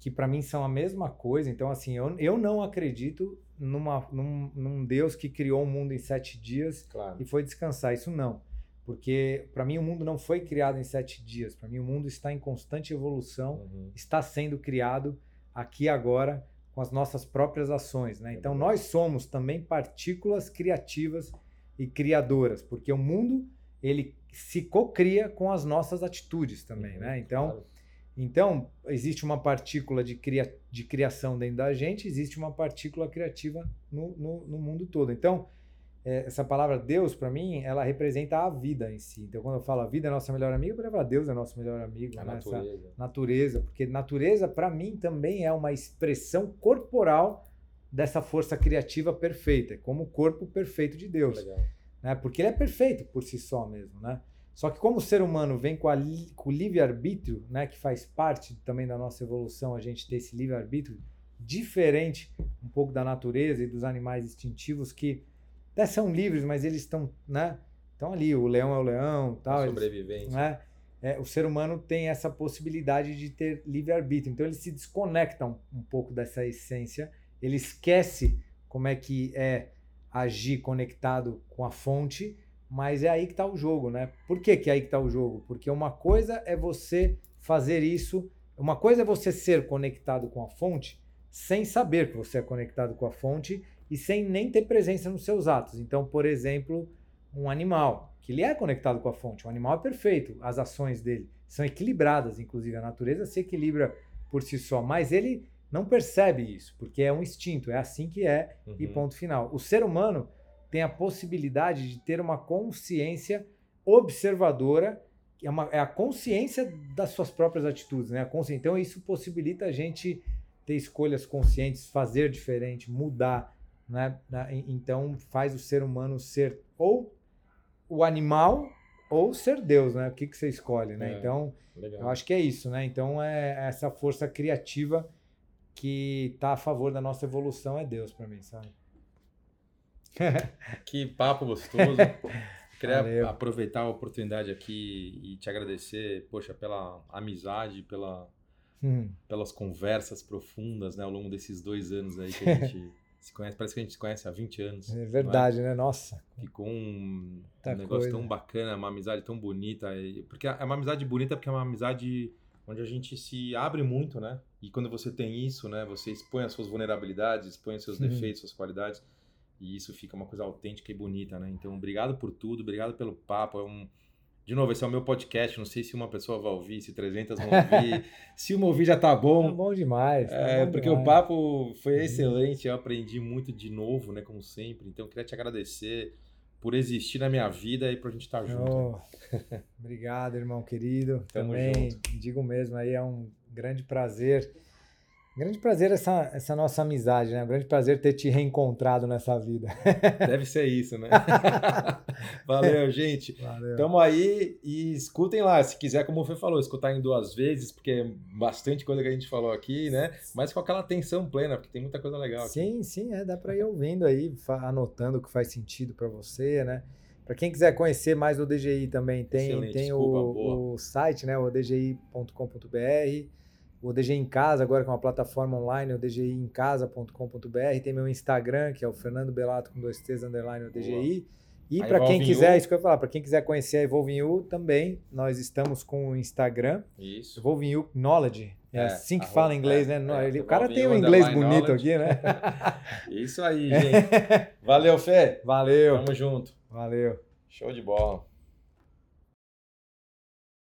que para mim são a mesma coisa. Então assim, eu, eu não acredito numa, num, num Deus que criou o mundo em sete dias claro. e foi descansar. Isso não. Porque para mim o mundo não foi criado em sete dias. Para mim o mundo está em constante evolução, uhum. está sendo criado aqui agora com as nossas próprias ações. Né? Então, nós somos também partículas criativas e criadoras, porque o mundo ele se cocria com as nossas atitudes também. Uhum, né? Então, claro. então, existe uma partícula de, cria, de criação dentro da gente, existe uma partícula criativa no, no, no mundo todo. Então, é, essa palavra Deus, para mim, ela representa a vida em si. Então, quando eu falo a vida é nossa melhor amiga, eu falar Deus é nosso melhor amigo. A né? natureza. Essa natureza. Porque natureza, para mim, também é uma expressão corporal dessa força criativa perfeita, é como o corpo perfeito de Deus. Legal. Né? Porque ele é perfeito por si só mesmo, né? Só que como o ser humano vem com, a, com o livre-arbítrio, né, que faz parte também da nossa evolução, a gente ter esse livre-arbítrio diferente um pouco da natureza e dos animais instintivos que até são livres, mas eles estão, né? Estão ali, o leão é o leão, tal. Sobrevivente. Né? É, o ser humano tem essa possibilidade de ter livre-arbítrio. Então ele se desconecta um, um, pouco dessa essência, ele esquece como é que é agir conectado com a fonte, mas é aí que está o jogo, né? Por que, que é aí que está o jogo? Porque uma coisa é você fazer isso, uma coisa é você ser conectado com a fonte sem saber que você é conectado com a fonte e sem nem ter presença nos seus atos. Então, por exemplo, um animal, que ele é conectado com a fonte, o animal é perfeito, as ações dele são equilibradas, inclusive a natureza se equilibra por si só, mas ele não percebe isso, porque é um instinto, é assim que é uhum. e ponto final. O ser humano tem a possibilidade de ter uma consciência observadora, que é, uma, é a consciência das suas próprias atitudes, né? A consciência. Então isso possibilita a gente ter escolhas conscientes, fazer diferente, mudar, né? Então faz o ser humano ser ou o animal ou ser Deus, né? O que, que você escolhe, né? É, então, Legal. eu acho que é isso, né? Então é essa força criativa que está a favor da nossa evolução é Deus para mim, sabe? Que papo gostoso. Queria Valeu. aproveitar a oportunidade aqui e te agradecer, poxa, pela amizade, pela, Hum, pelas conversas profundas, né, ao longo desses dois anos aí que a gente se conhece. Parece que a gente se conhece há 20 anos. não é verdade, né? Nossa. Ficou um, um negócio coisa. tão bacana, uma amizade tão bonita. Porque é uma amizade bonita porque é uma amizade onde a gente se abre muito, né? E quando você tem isso, né? Você expõe as suas vulnerabilidades, expõe os seus Uhum. defeitos, suas qualidades. E isso fica uma coisa autêntica e bonita, né? Então, obrigado por tudo, obrigado pelo papo. É um... De novo, esse é o meu podcast. Não sei se uma pessoa vai ouvir, se 300 vão ouvir. se uma ouvir, já tá Tá bom. bom demais. tá É, bom porque o demais. papo foi Uhum. excelente, eu aprendi muito de novo, né, como sempre. Então, eu queria te agradecer por existir na minha vida e por a gente estar junto. Oh, obrigado, irmão querido. Tamo Também junto. digo mesmo aí, é um grande prazer. Grande prazer essa, essa nossa amizade, né? Grande prazer ter te reencontrado nessa vida. Deve ser isso, né? Valeu, gente. Valeu. Tamo aí e escutem lá, se quiser, como o Fê falou, escutar em duas vezes, porque é bastante coisa que a gente falou aqui, né? Mas com aquela atenção plena, porque tem muita coisa legal aqui. Sim, sim, é, dá para ir ouvindo aí, anotando o que faz sentido para você, né? Para quem quiser conhecer mais do DGI também, tem, Excelente, tem desculpa, o, o site, né? O dgi.com.br, o DGI em casa, agora com uma plataforma online, o dgiemcasa.com.br, tem meu Instagram, que é o Fernando Belato com dois T's, underline o DGI. E A para quem quiser, You. isso que eu ia falar, para quem quiser conhecer a Evolving You também, nós estamos com o Instagram, Isso. Evolving You Knowledge. É, É, assim que arroba- fala inglês, é, né? é, Ele- o cara tem um inglês bonito knowledge. aqui, né? Isso aí, gente. Valeu, Fê. Valeu, Tamo junto. valeu. Show de bola.